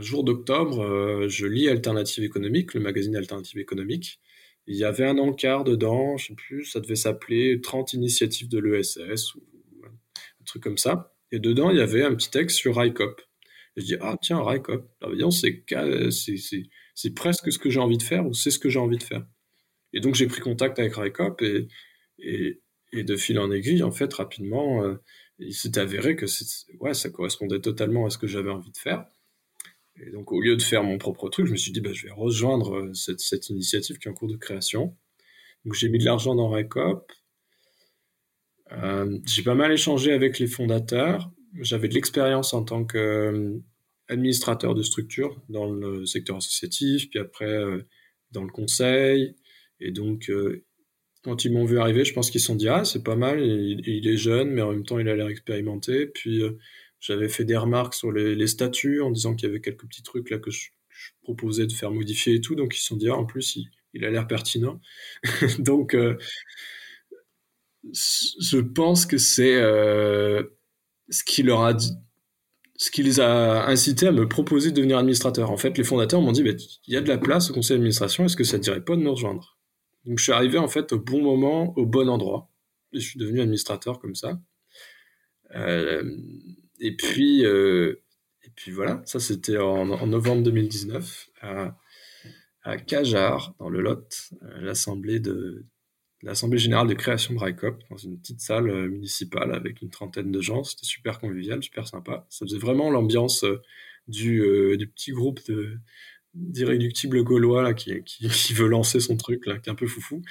jour d'octobre, euh, je lis Alternative économique, le magazine Alternative économique. Il y avait un encart dedans, je sais plus, ça devait s'appeler 30 initiatives de l'ESS ou un truc comme ça. Et dedans, il y avait un petit texte sur RICOP. Et je dis, ah tiens, RICOP, c'est c'est presque ce que j'ai envie de faire ou c'est ce que j'ai envie de faire. Et donc j'ai pris contact avec RICOP et, et, et, de fil en aiguille, en fait, rapidement, euh, il s'est avéré que ouais, ça correspondait totalement à ce que j'avais envie de faire. Et donc au lieu de faire mon propre truc, je me suis dit, bah, je vais rejoindre euh, cette, cette, initiative qui est en cours de création. Donc j'ai mis de l'argent dans RICOP. Euh, j'ai pas mal échangé avec les fondateurs. J'avais de l'expérience en tant que administrateur de structure dans le secteur associatif, puis après euh, dans le conseil. Et donc, euh, quand ils m'ont vu arriver, je pense qu'ils se sont dit Ah, c'est pas mal, il, est jeune, mais en même temps, il a l'air expérimenté. Puis, euh, j'avais fait des remarques sur les, statuts en disant qu'il y avait quelques petits trucs là que je, proposais de faire modifier et tout. Donc, ils se sont dit Ah, en plus, il, a l'air pertinent. (laughs) donc, je pense que c'est ce qui leur a ce les a incités à me proposer de devenir administrateur. En fait, les fondateurs m'ont dit, bah, il y a de la place au conseil d'administration, est-ce que ça ne dirait pas de nous rejoindre? Donc je suis arrivé en fait au bon moment, au bon endroit. Et je suis devenu administrateur comme ça. Euh, et puis, euh, et puis voilà, ça c'était en, novembre 2019 à, à Cajar, dans le Lot, l'assemblée de, l'Assemblée générale de création de RICOP dans une petite salle euh, municipale avec une trentaine de gens. C'était super convivial, super sympa. Ça faisait vraiment l'ambiance euh, du, euh, du, petit groupe d'irréductibles gaulois (laughs) qui, veut lancer son truc, là, qui est un peu foufou.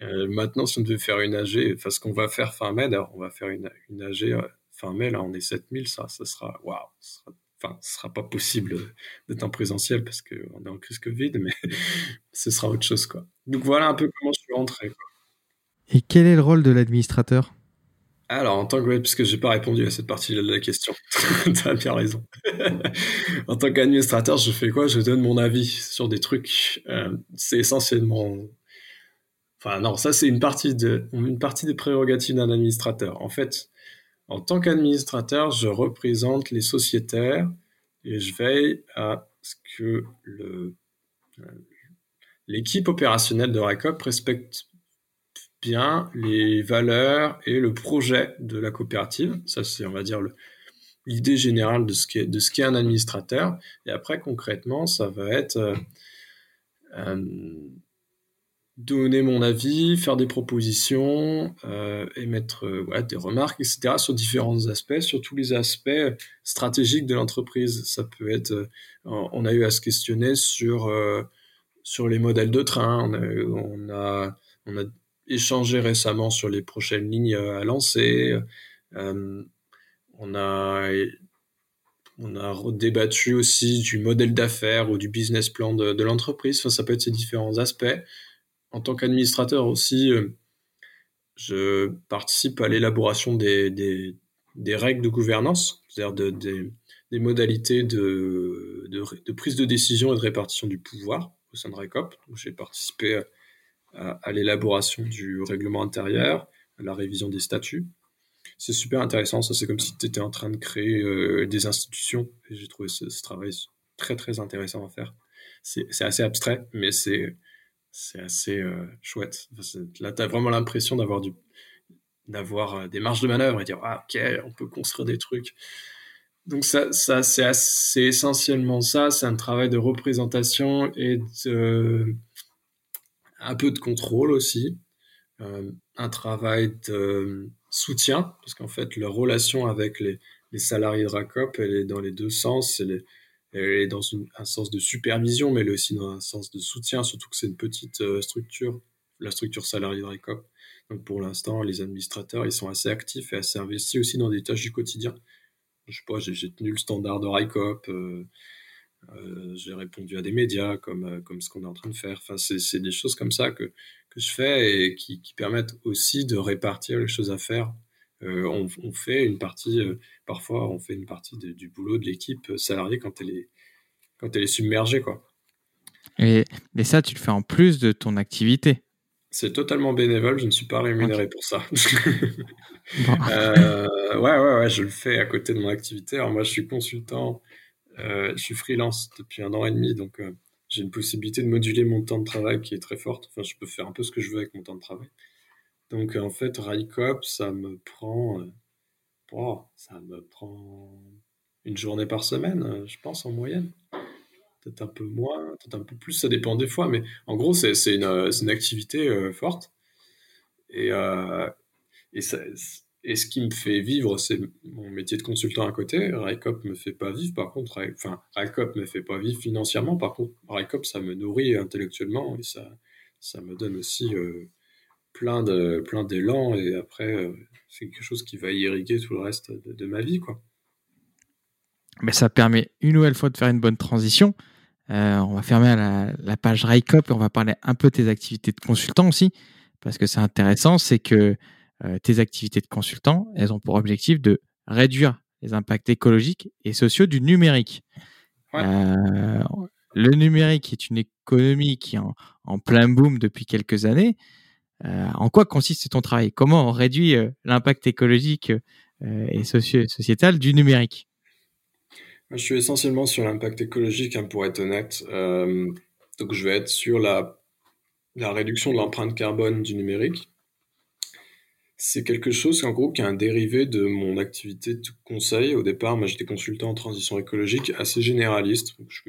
maintenant, si on devait faire une AG, enfin ce qu'on va faire fin mai, d'ailleurs, on va faire une, une AG fin mai, là on est 7000, ça, ça sera, waouh, ça sera enfin, ce sera pas possible d'être en présentiel parce qu'on est en crise Covid, mais (laughs) ce sera autre chose, quoi. Donc voilà un peu comment je suis rentré. Et quel est le rôle de l'administrateur? Alors, en tant que, puisque j'ai pas répondu à cette partie de la question, (laughs) tu as bien raison. (laughs) en tant qu'administrateur, je fais quoi? Je donne mon avis sur des trucs. Euh, c'est essentiellement, enfin non, ça c'est une partie de, une partie des prérogatives d'un administrateur. En fait, en tant qu'administrateur, je représente les sociétaires et je veille à ce que euh, l'équipe opérationnelle de RACOP respecte bien les valeurs et le projet de la coopérative. Ça, c'est, on va dire, l'idée générale de ce qu'est de ce qu'est un administrateur. Et après, concrètement, ça va être euh, euh, donner mon avis, faire des propositions, euh, émettre des remarques, etc. sur différents aspects, sur tous les aspects stratégiques de l'entreprise. Ça peut être, on a eu à se questionner sur sur les modèles de train. On a, on a échangé récemment sur les prochaines lignes à lancer. Euh, on a on a débattu aussi du modèle d'affaires ou du business plan de, l'entreprise. Enfin, ça peut être ces différents aspects. En tant qu'administrateur aussi, euh, je participe à l'élaboration des, règles de gouvernance, c'est-à-dire de, des, modalités de, prise de décision et de répartition du pouvoir au sein de RECOP. J'ai participé à, l'élaboration du règlement intérieur, à la révision des statuts. C'est super intéressant, ça c'est comme si tu étais en train de créer euh, des institutions, j'ai trouvé ce, travail très très intéressant à faire. C'est assez abstrait, mais c'est assez euh, chouette. là, tu as vraiment l'impression d'avoir d'avoir euh, des marges de manœuvre et dire ah, ok on peut construire des trucs donc ça, ça c'est essentiellement ça c'est un travail de représentation et de un peu de contrôle aussi, euh, un travail de soutien, parce qu'en fait, leur relation avec les, salariés de RACOP, elle est dans les deux sens. Elle est, dans un sens de supervision, mais elle est aussi dans un sens de soutien, surtout que c'est une petite euh, structure, la structure salariée de RACOP. Donc pour l'instant, les administrateurs, ils sont assez actifs et assez investis aussi dans des tâches du quotidien. Je sais pas, j'ai tenu le standard de RACOP, euh, euh, j'ai répondu à des médias comme, comme ce qu'on est en train de faire. Enfin, c'est des choses comme ça que, que je fais et qui, permettent aussi de répartir les choses à faire. Euh, on, on, fait une partie, parfois, on fait une partie du boulot de l'équipe salariée quand elle est, quand elle est submergée. Quoi. Et, ça, tu le fais en plus de ton activité c'est totalement bénévole, je ne suis pas rémunéré pour ça. (laughs) euh, ouais, ouais, ouais, je le fais à côté de mon activité. Alors moi, je suis consultant euh, je suis freelance depuis un an et demi, donc euh, j'ai une possibilité de moduler mon temps de travail qui est très forte. Enfin, je peux faire un peu ce que je veux avec mon temps de travail. Donc, en fait, RICOP, ça me prend, euh, ça me prend une journée par semaine, je pense, en moyenne. Peut-être un peu moins, peut-être un peu plus, ça dépend des fois, mais en gros, c'est une, une, activité forte. Et, ce qui me fait vivre, c'est mon métier de consultant à côté. RICOP me fait pas vivre, par contre, enfin, me fait pas vivre financièrement. Par contre, RICOP, ça me nourrit intellectuellement et ça, me donne aussi euh, plein de, plein d'élan. Et après, euh, c'est quelque chose qui va irriguer tout le reste de, ma vie, quoi. Mais ça permet une nouvelle fois de faire une bonne transition. Euh, on va fermer la, la page RICOP et on va parler un peu de tes activités de consultant aussi, parce que c'est intéressant, c'est que euh, tes activités de consultant, elles ont pour objectif de réduire les impacts écologiques et sociaux du numérique. Euh, le numérique est une économie qui est en, plein boom depuis quelques années. Euh, en quoi consiste ton travail? Comment on réduit l'impact écologique et sociétal du numérique? Je suis essentiellement sur l'impact écologique, hein, pour être honnête. donc, je vais être sur la, réduction de l'empreinte carbone du numérique c'est quelque chose, en gros, qui est un dérivé de mon activité de conseil. Au départ, j'étais consultant en transition écologique assez généraliste. je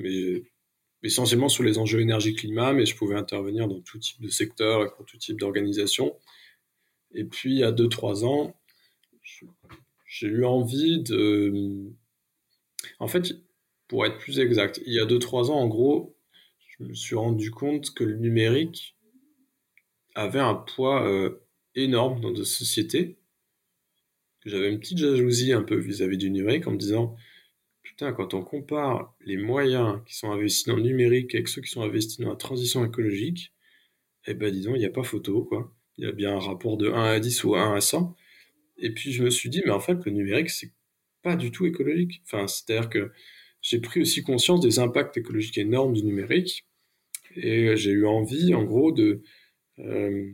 essentiellement sur les enjeux énergie-climat, mais je pouvais intervenir dans tout type de secteur et pour tout type d'organisation. Et puis, a 2-3 ans, j'ai eu envie de... En fait, pour être plus exact, il y a 2-3 ans, en gros, je me suis rendu compte que le numérique avait un poids... Euh, énorme dans notre société. J'avais une petite jalousie un peu vis-à-vis du numérique en me disant putain, quand on compare les moyens qui sont investis dans le numérique avec ceux qui sont investis dans la transition écologique, eh ben dis donc, il n'y a pas photo, quoi. Il y a bien un rapport de 1 à 10 ou 1 à 100. Et puis je me suis dit, mais en fait, le numérique, c'est pas du tout écologique. Enfin, c'est-à-dire que j'ai pris aussi conscience des impacts écologiques énormes du numérique. Et j'ai eu envie, en gros, de, euh,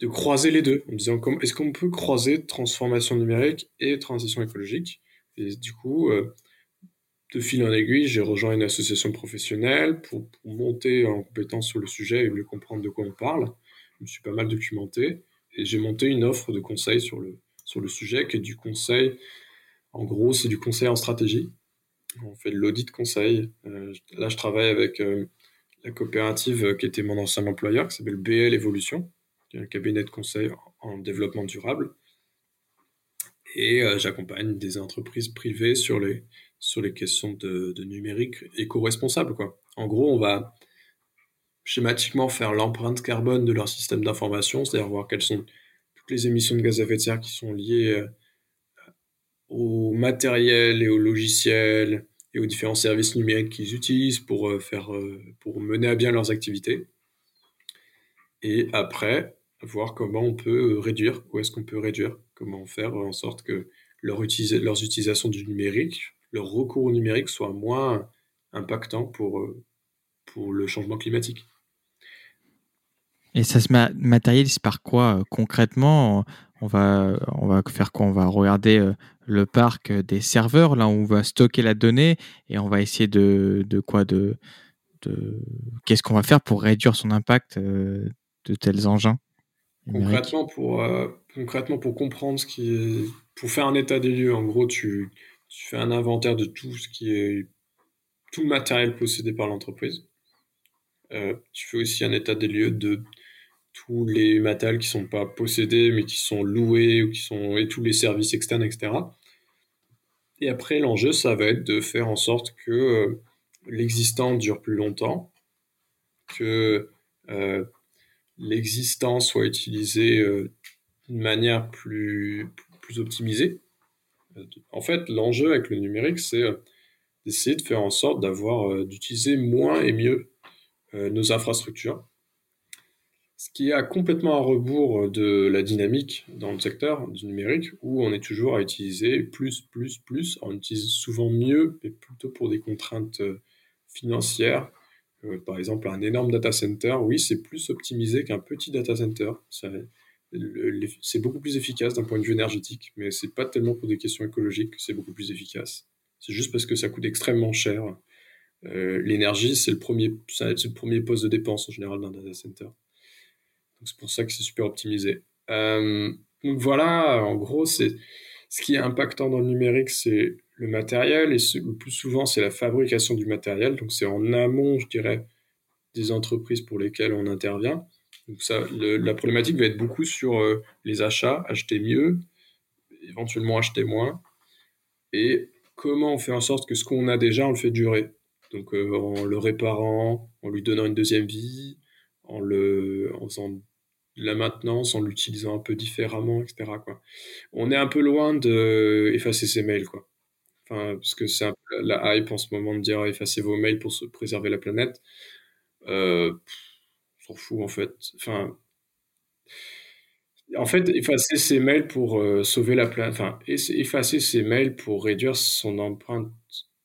de croiser les deux, en me disant est-ce qu'on peut croiser transformation numérique et transition écologique? Et du coup, euh, de fil en aiguille, j'ai rejoint une association professionnelle pour, monter en compétence sur le sujet et mieux comprendre de quoi on parle. Je me suis pas mal documenté et j'ai monté une offre de conseil sur le, sur le sujet qui est du conseil. En gros, c'est du conseil en stratégie. On fait de l'audit conseil. Euh, là, je travaille avec euh, la coopérative qui était mon ancien employeur, qui s'appelle BL Evolution, qui est un cabinet de conseil en développement durable. Et euh, j'accompagne des entreprises privées sur les, sur les questions de, numérique éco-responsable. En gros, on va schématiquement faire l'empreinte carbone de leur système d'information, c'est-à-dire voir quelles sont toutes les émissions de gaz à effet de serre qui sont liées euh, au matériel et au logiciel et aux différents services numériques qu'ils utilisent pour, euh, faire, pour mener à bien leurs activités. Et après, voir comment on peut réduire, où est-ce qu'on peut réduire, comment faire en sorte que leur leurs utilisations du numérique le recours au numérique soit moins impactant pour, euh, pour le changement climatique. Et ça se matérialise par quoi euh, concrètement? On va, on va faire quoi? On va regarder euh, le parc des serveurs, là où on va stocker la donnée et on va essayer de, de quoi? De, de... Qu'est-ce qu'on va faire pour réduire son impact de tels engins? Concrètement pour, concrètement, pour comprendre ce qui est. Pour faire un état des lieux, en gros, tu, tu fais un inventaire de tout ce qui est tout le matériel possédé par l'entreprise. Euh, tu fais aussi un état des lieux de tous les matériels qui sont pas possédés mais qui sont loués ou qui sont et tous les services externes, etc. Et après, l'enjeu, ça va être de faire en sorte que euh, l'existant dure plus longtemps, que euh, l'existant soit utilisé d'une manière plus, plus optimisée en fait, l'enjeu avec le numérique, c'est euh, d'essayer de faire en sorte d'avoir, euh, d'utiliser moins et mieux euh, nos infrastructures. Ce qui est complètement à rebours de la dynamique dans le secteur du numérique, où on est toujours à utiliser plus, plus, plus. On utilise souvent mieux, mais plutôt pour des contraintes financières. Par exemple, un énorme data center, oui, c'est plus optimisé qu'un petit data center. C'est beaucoup plus efficace d'un point de vue énergétique, mais c'est pas tellement pour des questions écologiques que c'est beaucoup plus efficace. C'est juste parce que ça coûte extrêmement cher. Euh, l'énergie, c'est le premier, le premier poste de dépense en général d'un data center. C'est pour ça que c'est super optimisé. Euh, donc voilà, en gros, c'est ce qui est impactant dans le numérique, c'est le matériel et le plus souvent, c'est la fabrication du matériel. Donc c'est en amont, je dirais, des entreprises pour lesquelles on intervient. Donc ça, la problématique va être beaucoup sur euh, les achats, acheter mieux, éventuellement acheter moins, et comment on fait en sorte que ce qu'on a déjà, on le fait durer. Donc euh, en le réparant, en lui donnant une deuxième vie, en, le, faisant de la maintenance, en l'utilisant un peu différemment, etc. On est un peu loin d'effacer ses mails, quoi. Enfin, parce que c'est la hype en ce moment de dire effacez vos mails pour se préserver la planète. Euh, s'en fout en fait. Enfin, en fait, effacer ses mails pour euh, sauver la planète, enfin, effacer ses mails pour réduire son empreinte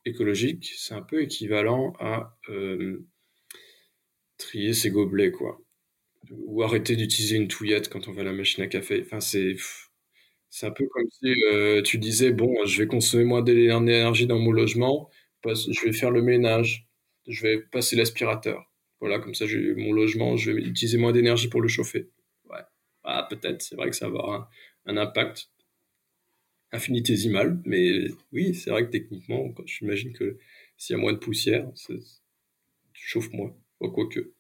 écologique, c'est un peu équivalent à euh, trier ses gobelets, quoi. Ou arrêter d'utiliser une touillette quand on va à la machine à café. Enfin, c'est c'est un peu comme si euh, tu disais bon, je vais consommer moins d'énergie dans mon logement, je vais faire le ménage, je vais passer l'aspirateur. Voilà, comme ça, mon logement, je vais utiliser moins d'énergie pour le chauffer. Ouais, ah, peut-être, c'est vrai que ça va avoir un, impact infinitésimal, mais oui, c'est vrai que techniquement, j'imagine que s'il y a moins de poussière, tu chauffes moins, quoique.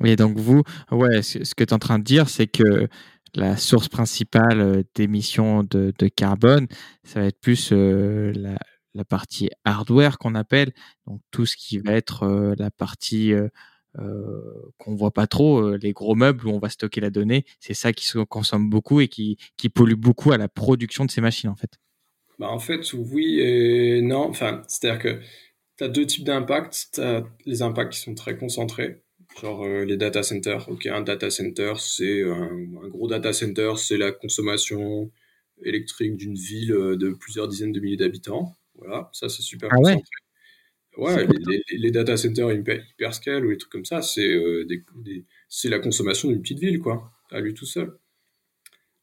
Oui, donc vous, ouais, ce que tu es en train de dire, c'est que la source principale euh, d'émissions de, carbone, ça va être plus euh, la, partie hardware qu'on appelle, donc tout ce qui va être euh, la partie euh, qu'on voit pas trop, les gros meubles où on va stocker la donnée, c'est ça qui se consomme beaucoup et qui, qui pollue beaucoup à la production de ces machines en fait. Bah, en fait, oui et non. Enfin, c'est-à-dire que tu as deux types d'impacts. Tu as les impacts qui sont très concentrés, genre euh, les data centers. Ok, un data center, c'est un, gros data center, c'est la consommation électrique d'une ville euh, de plusieurs dizaines de milliers d'habitants. Voilà, ça c'est super ah concentré. Ouais, les, data centers hyper, scale ou les trucs comme ça, c'est euh, c'est la consommation d'une petite ville, quoi, à lui tout seul.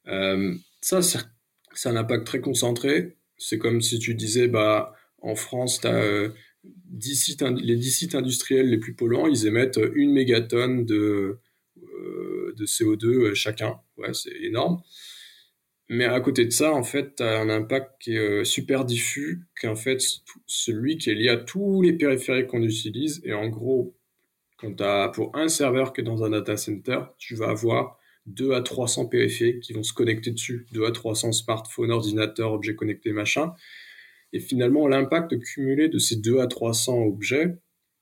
ça, c'est un impact très concentré. C'est comme si tu disais, bah, en France, tu as euh, les 10 sites industriels les plus polluants, ils émettent une mégatonne de, euh, de CO2 euh, chacun. Ouais, c'est énorme. Mais à côté de ça, en fait, tu as un impact qui est super diffus, qui fait celui qui est lié à tous les périphériques qu'on utilise. Et en gros, quand pour un serveur qui est dans un data center, tu vas avoir 2 à 300 périphériques qui vont se connecter dessus, 2 à 300 smartphones, ordinateurs, objets connectés, machin. Et finalement, l'impact cumulé de ces 2 à 300 objets,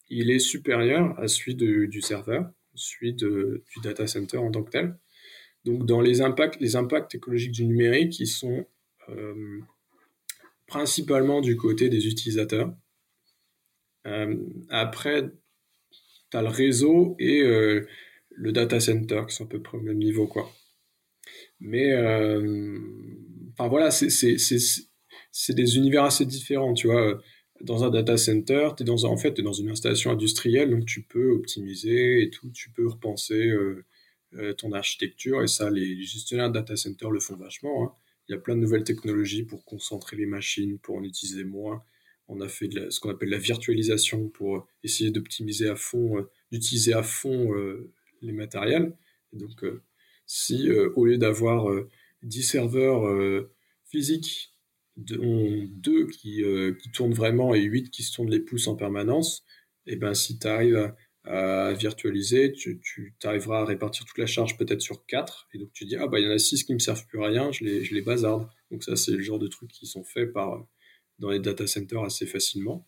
il est supérieur à celui du serveur, celui du data center en tant que tel. Donc, dans les impacts, les impacts écologiques du numérique, ils sont euh, principalement du côté des utilisateurs. Euh, après, tu as le réseau et euh, le data center qui sont à peu près au même niveau, quoi. Mais, enfin voilà, c'est des univers assez différents, tu vois. Dans un data center, tu es dans, en fait, dans une installation industrielle, donc tu peux optimiser et tout, tu peux repenser euh, euh, ton architecture, et ça, les gestionnaires de data center le font vachement. Hein. Il y a plein de nouvelles technologies pour concentrer les machines, pour en utiliser moins. On a fait ce qu'on appelle la virtualisation pour essayer d'optimiser à fond, d'utiliser à fond les matériels. donc, euh, si euh, au lieu d'avoir 10 euh, serveurs physiques, deux qui, qui, tournent vraiment et 8 qui se tournent les pouces en permanence, et eh ben si tu arrives à, virtualiser, tu, tu arriveras à répartir toute la charge peut-être sur 4, et donc tu dis, ah bah il y en a 6 qui me servent plus à rien, je les, je les bazarde. Donc ça c'est le genre de trucs qui sont faits par, dans les data centers assez facilement.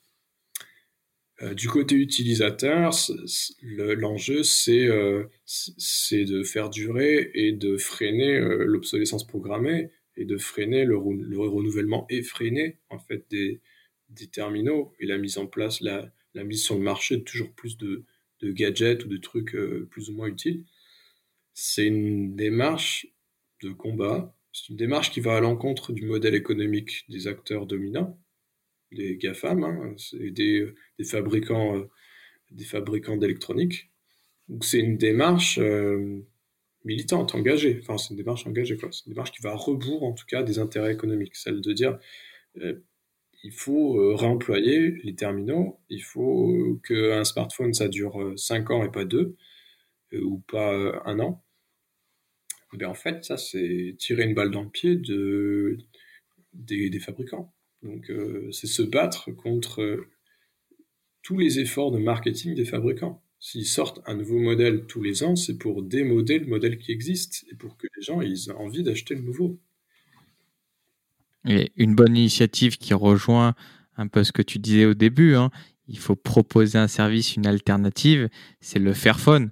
Euh, du côté utilisateur, l'enjeu, euh, c'est de faire durer et de freiner euh, l'obsolescence programmée et de freiner le, renouvellement effréné en fait, des, terminaux et la mise en place, la, mise sur le marché de toujours plus de, gadgets ou de trucs plus ou moins utiles. C'est une démarche de combat, c'est une démarche qui va à l'encontre du modèle économique des acteurs dominants des GAFAM, hein, fabricants, euh, des fabricants d'électronique. Donc c'est une démarche euh, militante, engagée. Enfin, c'est une démarche engagée, quoi. C'est une démarche qui va à rebours, en tout cas, des intérêts économiques. Celle de dire, euh, il faut réemployer les terminaux, il faut qu'un smartphone, ça dure 5 ans et pas 2, ou pas un an. Mais en fait, ça, c'est tirer une balle dans le pied de, des fabricants. Donc euh, c'est se battre contre euh, tous les efforts de marketing des fabricants. S'ils sortent un nouveau modèle tous les ans, c'est pour démoder le modèle qui existe et pour que les gens aient envie d'acheter le nouveau. Et une bonne initiative qui rejoint un peu ce que tu disais au début, hein. il faut proposer un service, une alternative, c'est le Fairphone.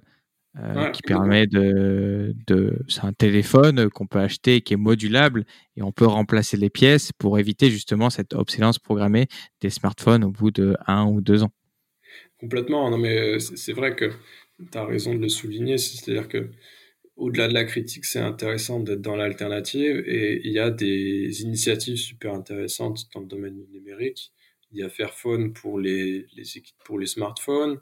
Euh, qui permet de, de c'est un téléphone qu'on peut acheter qui est modulable et on peut remplacer les pièces pour éviter justement cette obsolescence programmée des smartphones au bout de un ou deux ans. Complètement, non mais euh, c'est vrai que tu as raison de le souligner, c'est-à-dire que au-delà de la critique, c'est intéressant d'être dans l'alternative et il y a des initiatives super intéressantes dans le domaine numérique. Il y a Fairphone pour les, pour les smartphones,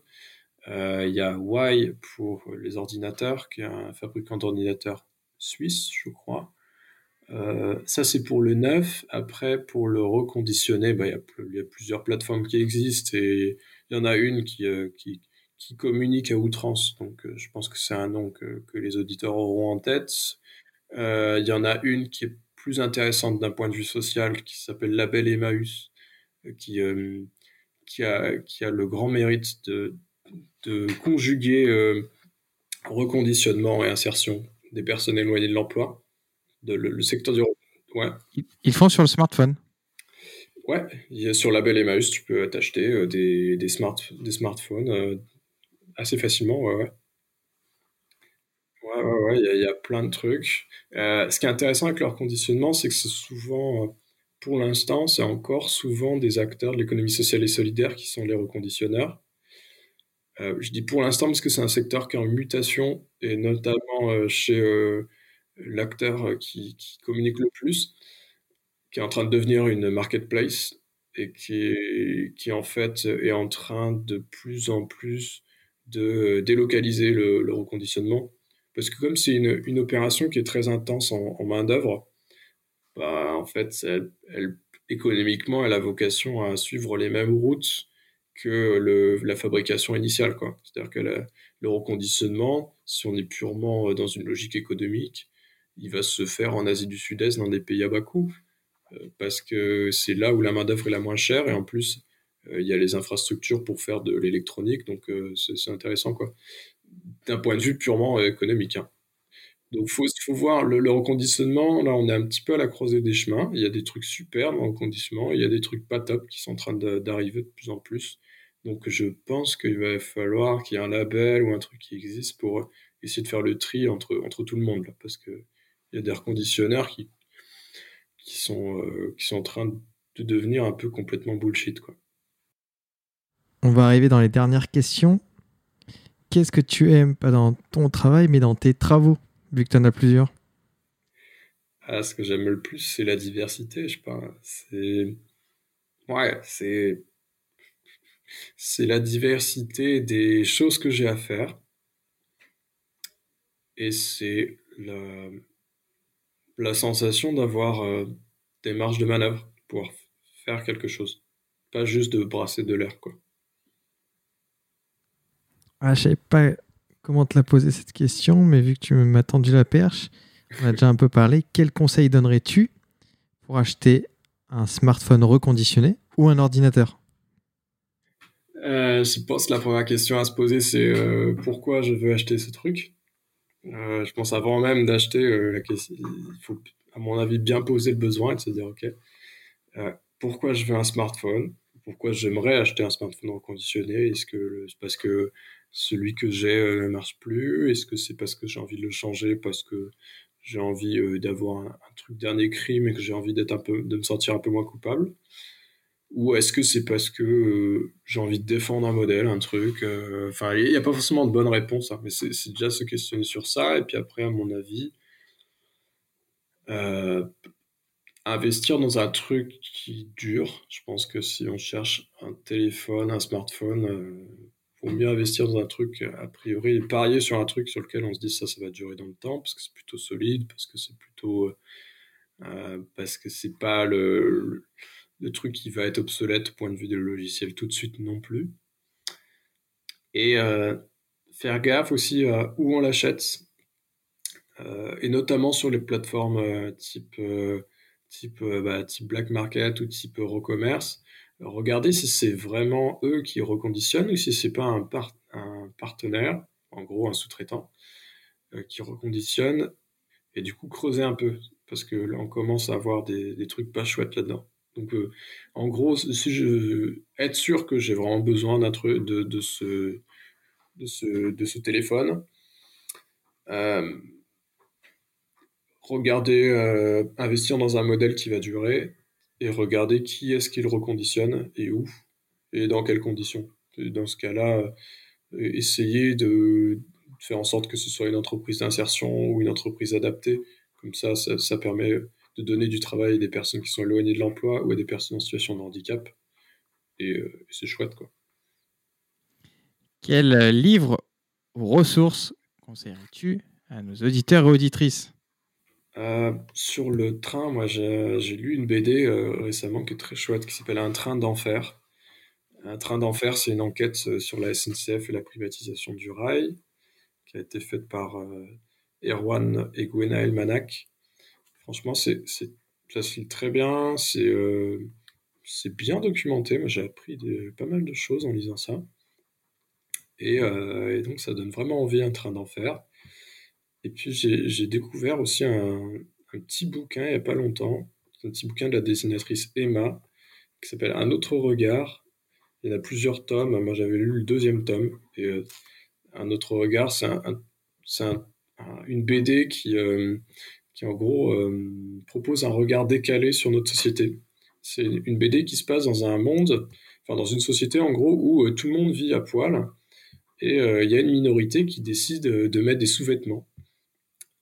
euh, il y a Y pour les ordinateurs, qui est un fabricant d'ordinateurs suisse, je crois. Euh, ça, c'est pour le neuf. Après, pour le reconditionner, bah, il, y a, plusieurs plateformes qui existent et il y en a une qui, euh, qui, qui, communique à outrance. Donc, je pense que c'est un nom que, que, les auditeurs auront en tête. il y en a une qui est plus intéressante d'un point de vue social, qui s'appelle Label Emmaüs, qui, qui, a, qui a le grand mérite de, de conjuguer euh, reconditionnement et insertion des personnes éloignées de l'emploi, de, le, secteur du... Ouais. Ils font sur le smartphone Ouais, y a sur Label Emmaüs, tu peux t'acheter euh, des, des, smart, des smartphones euh, assez facilement, ouais, ouais. Ouais, ouais, ouais, il y, a plein de trucs. ce qui est intéressant avec leur conditionnement, c'est que c'est souvent pour l'instant, c'est encore souvent des acteurs de l'économie sociale et solidaire qui sont les reconditionneurs. Euh, je dis pour l'instant parce que c'est un secteur qui est en mutation, et notamment euh, chez euh, l'acteur qui, qui, communique le plus, qui est en train de devenir une marketplace et qui, qui en fait est en train de plus en plus de délocaliser le, reconditionnement. Parce que comme c'est une, une, opération qui est très intense en, main-d'œuvre, bah, en fait, elle, économiquement, elle a vocation à suivre les mêmes routes que le, la fabrication initiale. C'est-à-dire que le reconditionnement, si on est purement euh, dans une logique économique, il va se faire en Asie du Sud-Est, dans des pays à bas coût, parce que c'est là où la main-d'œuvre est la moins chère, et en plus, euh, il y a les infrastructures pour faire de l'électronique, donc euh, c'est intéressant, quoi. D'un point de vue purement économique. Hein. Donc, il faut, faut, voir le, reconditionnement. Là, on est un petit peu à la croisée des chemins. Il y a des trucs super dans reconditionnement. Il y a des trucs pas top qui sont en train d'arriver de, plus en plus. Donc je pense qu'il va falloir qu'il y ait un label ou un truc qui existe pour essayer de faire le tri entre, tout le monde, parce qu'il y a des reconditionneurs qui, qui, sont, euh, qui sont en train de devenir un peu complètement bullshit. Quoi. On va arriver dans les dernières questions. Qu'est-ce que tu aimes, pas dans ton travail, mais dans tes travaux, vu que tu en as plusieurs? Ah, Ce que j'aime le plus, c'est la diversité, je pense. C'est... Ouais, c'est c'est la diversité des choses que j'ai à faire. Et c'est la, la, sensation d'avoir euh, des marges de manœuvre pour faire quelque chose. Pas juste de brasser de l'air, quoi. Ah, je savais pas comment te la poser cette question, mais vu que tu m'as tendu la perche, on a déjà un peu parlé. Quel conseil donnerais-tu pour acheter un smartphone reconditionné ou un ordinateur? Euh, je pense que la première question à se poser, c'est euh, pourquoi je veux acheter ce truc? Euh, je pense avant même d'acheter, euh, il faut, à mon avis, bien poser le besoin et de se dire, OK, euh, pourquoi je veux un smartphone? Pourquoi j'aimerais acheter un smartphone reconditionné? Est-ce que c'est parce que celui que j'ai ne marche plus? Est-ce que c'est parce que j'ai envie de le changer Parce que j'ai envie d'avoir un, un, truc dernier cri, mais que j'ai envie d'être un peu, de me sentir un peu moins coupable? Ou est-ce que c'est parce que euh, j'ai envie de défendre un modèle, un truc euh, Enfin, il n'y a pas forcément de bonne réponse, hein, mais c'est déjà se questionner sur ça. Et puis après, à mon avis, euh, investir dans un truc qui dure. Je pense que si on cherche un téléphone, un smartphone, euh, vaut mieux investir dans un truc a priori, parier sur un truc sur lequel on se dit ça, ça va durer dans le temps, parce que c'est plutôt solide, parce que c'est plutôt, parce que c'est pas le le truc qui va être obsolète point de vue de logiciel tout de suite non plus. Et euh, faire gaffe aussi à où on l'achète, euh, et notamment sur les plateformes euh, type, euh, type, euh, bah, type Black Market ou type Eurocommerce. Regardez si c'est vraiment eux qui reconditionnent ou si c'est pas un, un, partenaire, en gros un sous-traitant, euh, qui reconditionne, et du coup creuser un peu, parce que là on commence à avoir des, des trucs pas chouettes là-dedans. Donc, euh, en gros, si je être sûr que j'ai vraiment besoin d'un truc de, ce, de, ce, téléphone, euh, regarder, euh, investir dans un modèle qui va durer et regarder qui est-ce qui le reconditionne et où et dans quelles conditions. Dans ce cas-là, essayer de faire en sorte que ce soit une entreprise d'insertion ou une entreprise adaptée. Comme ça, ça permet de donner du travail à des personnes qui sont éloignées de l'emploi ou à des personnes en situation de handicap. Et, euh, c'est chouette, quoi. Quel euh, livre ou ressources conseillerais-tu à nos auditeurs et auditrices? Euh, Sur le train, moi j'ai lu une BD euh, récemment qui est très chouette, qui s'appelle Un train d'enfer. Un train d'enfer, c'est une enquête sur la SNCF et la privatisation du rail, qui a été faite par Erwan et Gwenaël Manak. Franchement, c'est, ça se lit très bien, c'est, euh, bien documenté. Moi, j'ai appris pas mal de choses en lisant ça. Et, euh, donc, ça donne vraiment envie un train d'enfer. Et puis, j'ai, découvert aussi un, petit bouquin il n'y a pas longtemps, un petit bouquin de la dessinatrice Emma, qui s'appelle Un autre regard. Il y en a plusieurs tomes. Moi, j'avais lu le deuxième tome. Euh, Un autre regard, c'est, un, un, c'est une BD qui, qui en gros euh, propose un regard décalé sur notre société. c'est une BD qui se passe dans un monde, enfin dans une société en gros où tout le monde vit à poil et il y a une minorité qui décide de mettre des sous-vêtements.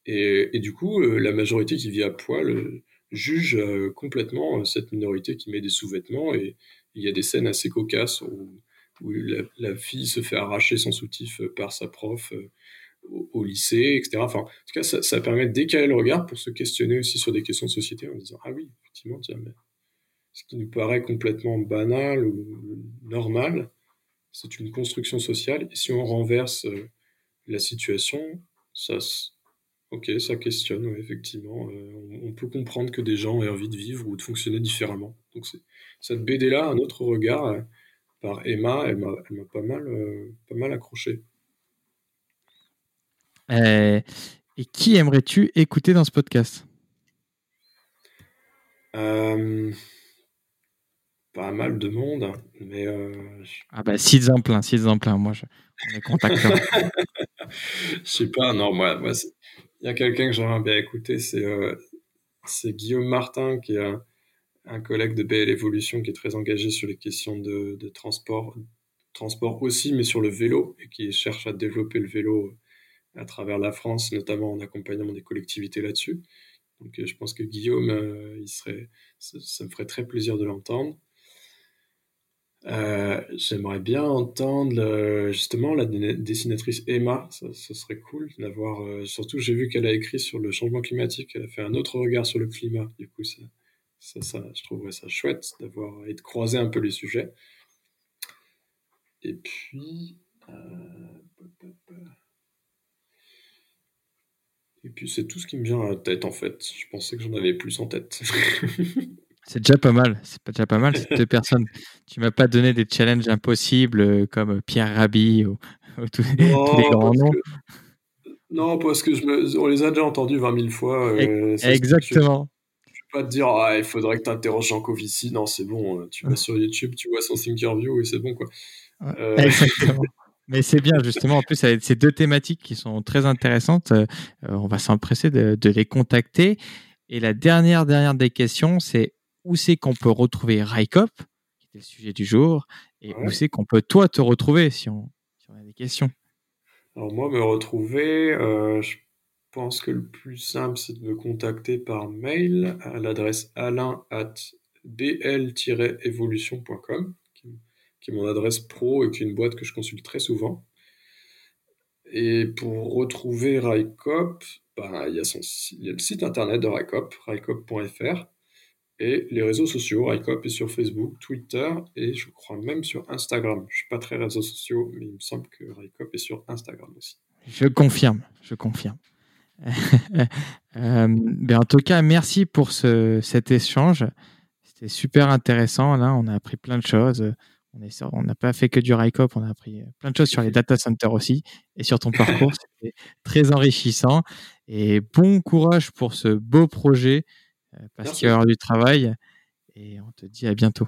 Et, du coup, la majorité qui vit à poil juge complètement cette minorité qui met des sous-vêtements et il y a des scènes assez cocasses où, où la, fille se fait arracher son soutif par sa prof au, lycée, etc. En tout cas, ça, permet de décaler le regard pour se questionner aussi sur des questions de société en disant Ah oui, effectivement, tiens, mais ce qui nous paraît complètement banal ou normal, c'est une construction sociale. Si on renverse euh, la situation, ça, ok, ça questionne, effectivement. Euh, on, peut comprendre que des gens aient envie de vivre ou de fonctionner différemment. Donc, cette BD-là, un autre regard euh, par Emma, elle m'a pas mal, pas mal accroché. Euh, et qui aimerais-tu écouter dans ce podcast? Euh, Pas mal de monde, mais. Euh, ah bah, si en plein, si en plein, moi, je, on est (laughs) je sais pas, non, moi, moi il y a quelqu'un que j'aimerais bien écouter, c'est c'est Guillaume Martin, qui est un, collègue de BL Evolution, qui est très engagé sur les questions de, de transport, transport aussi, mais sur le vélo, et qui cherche à développer le vélo à travers la France, notamment en accompagnement des collectivités là-dessus. Donc euh, je pense que Guillaume, euh, il serait, ça, me ferait très plaisir de l'entendre. Euh, j'aimerais bien entendre justement la dessinatrice Emma, ça, serait cool d'avoir. surtout, j'ai vu qu'elle a écrit sur le changement climatique, elle a fait un autre regard sur le climat. Du coup, ça, ça, je trouverais ça chouette d'avoir et de croiser un peu les sujets. Et puis, et puis c'est tout ce qui me vient à la tête en fait. Je pensais que j'en avais plus en tête. (laughs) c'est déjà pas mal. C'est pas déjà pas mal. Ces deux personnes. Tu m'as pas donné des challenges impossibles euh, comme Pierre Rabhi ou, tous, les grands noms. Non, parce que je me... on les a déjà entendus 20 000 fois. Euh, Exactement. Je, ne vais pas te dire, ah, il faudrait que tu interroges Jean Covici. Non, c'est bon. Euh, tu vas sur YouTube, tu vois son Thinkerview et c'est bon quoi. (laughs) Exactement. Mais c'est bien, justement. En plus, ces deux thématiques qui sont très intéressantes, euh, on va s'empresser de, les contacter. Et la dernière, dernière des questions, c'est où c'est qu'on peut retrouver Raikop, qui était le sujet du jour, et où c'est qu'on peut, toi, te retrouver si on, a des questions? Alors, moi, me retrouver, euh, je pense que le plus simple, c'est de me contacter par mail à l'adresse alain at bl-evolution.com qui est mon adresse pro et qui est une boîte que je consulte très souvent. Et pour retrouver Raikop, bah, il, y a son, le site internet de Raikop, raikop.fr, et les réseaux sociaux. Raikop est sur Facebook, Twitter et je crois même sur Instagram. Je suis pas très réseaux sociaux, mais il me semble que Raikop est sur Instagram aussi. Je confirme, je confirme. (laughs) euh, ben en tout cas, merci pour ce, cet échange. C'était super intéressant. Là, on a appris plein de choses. On n'a pas fait que du RICOP, on a appris plein de choses sur les data centers aussi et sur ton (laughs) parcours. C'était très enrichissant. Et bon courage pour ce beau projet euh, parce qu'il y aura du travail. Et on te dit à bientôt.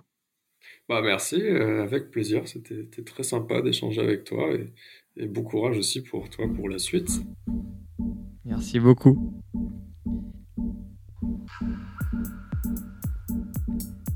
Bah, merci, euh, avec plaisir. C'était très sympa d'échanger avec toi et, et bon courage aussi pour toi pour la suite. Merci beaucoup.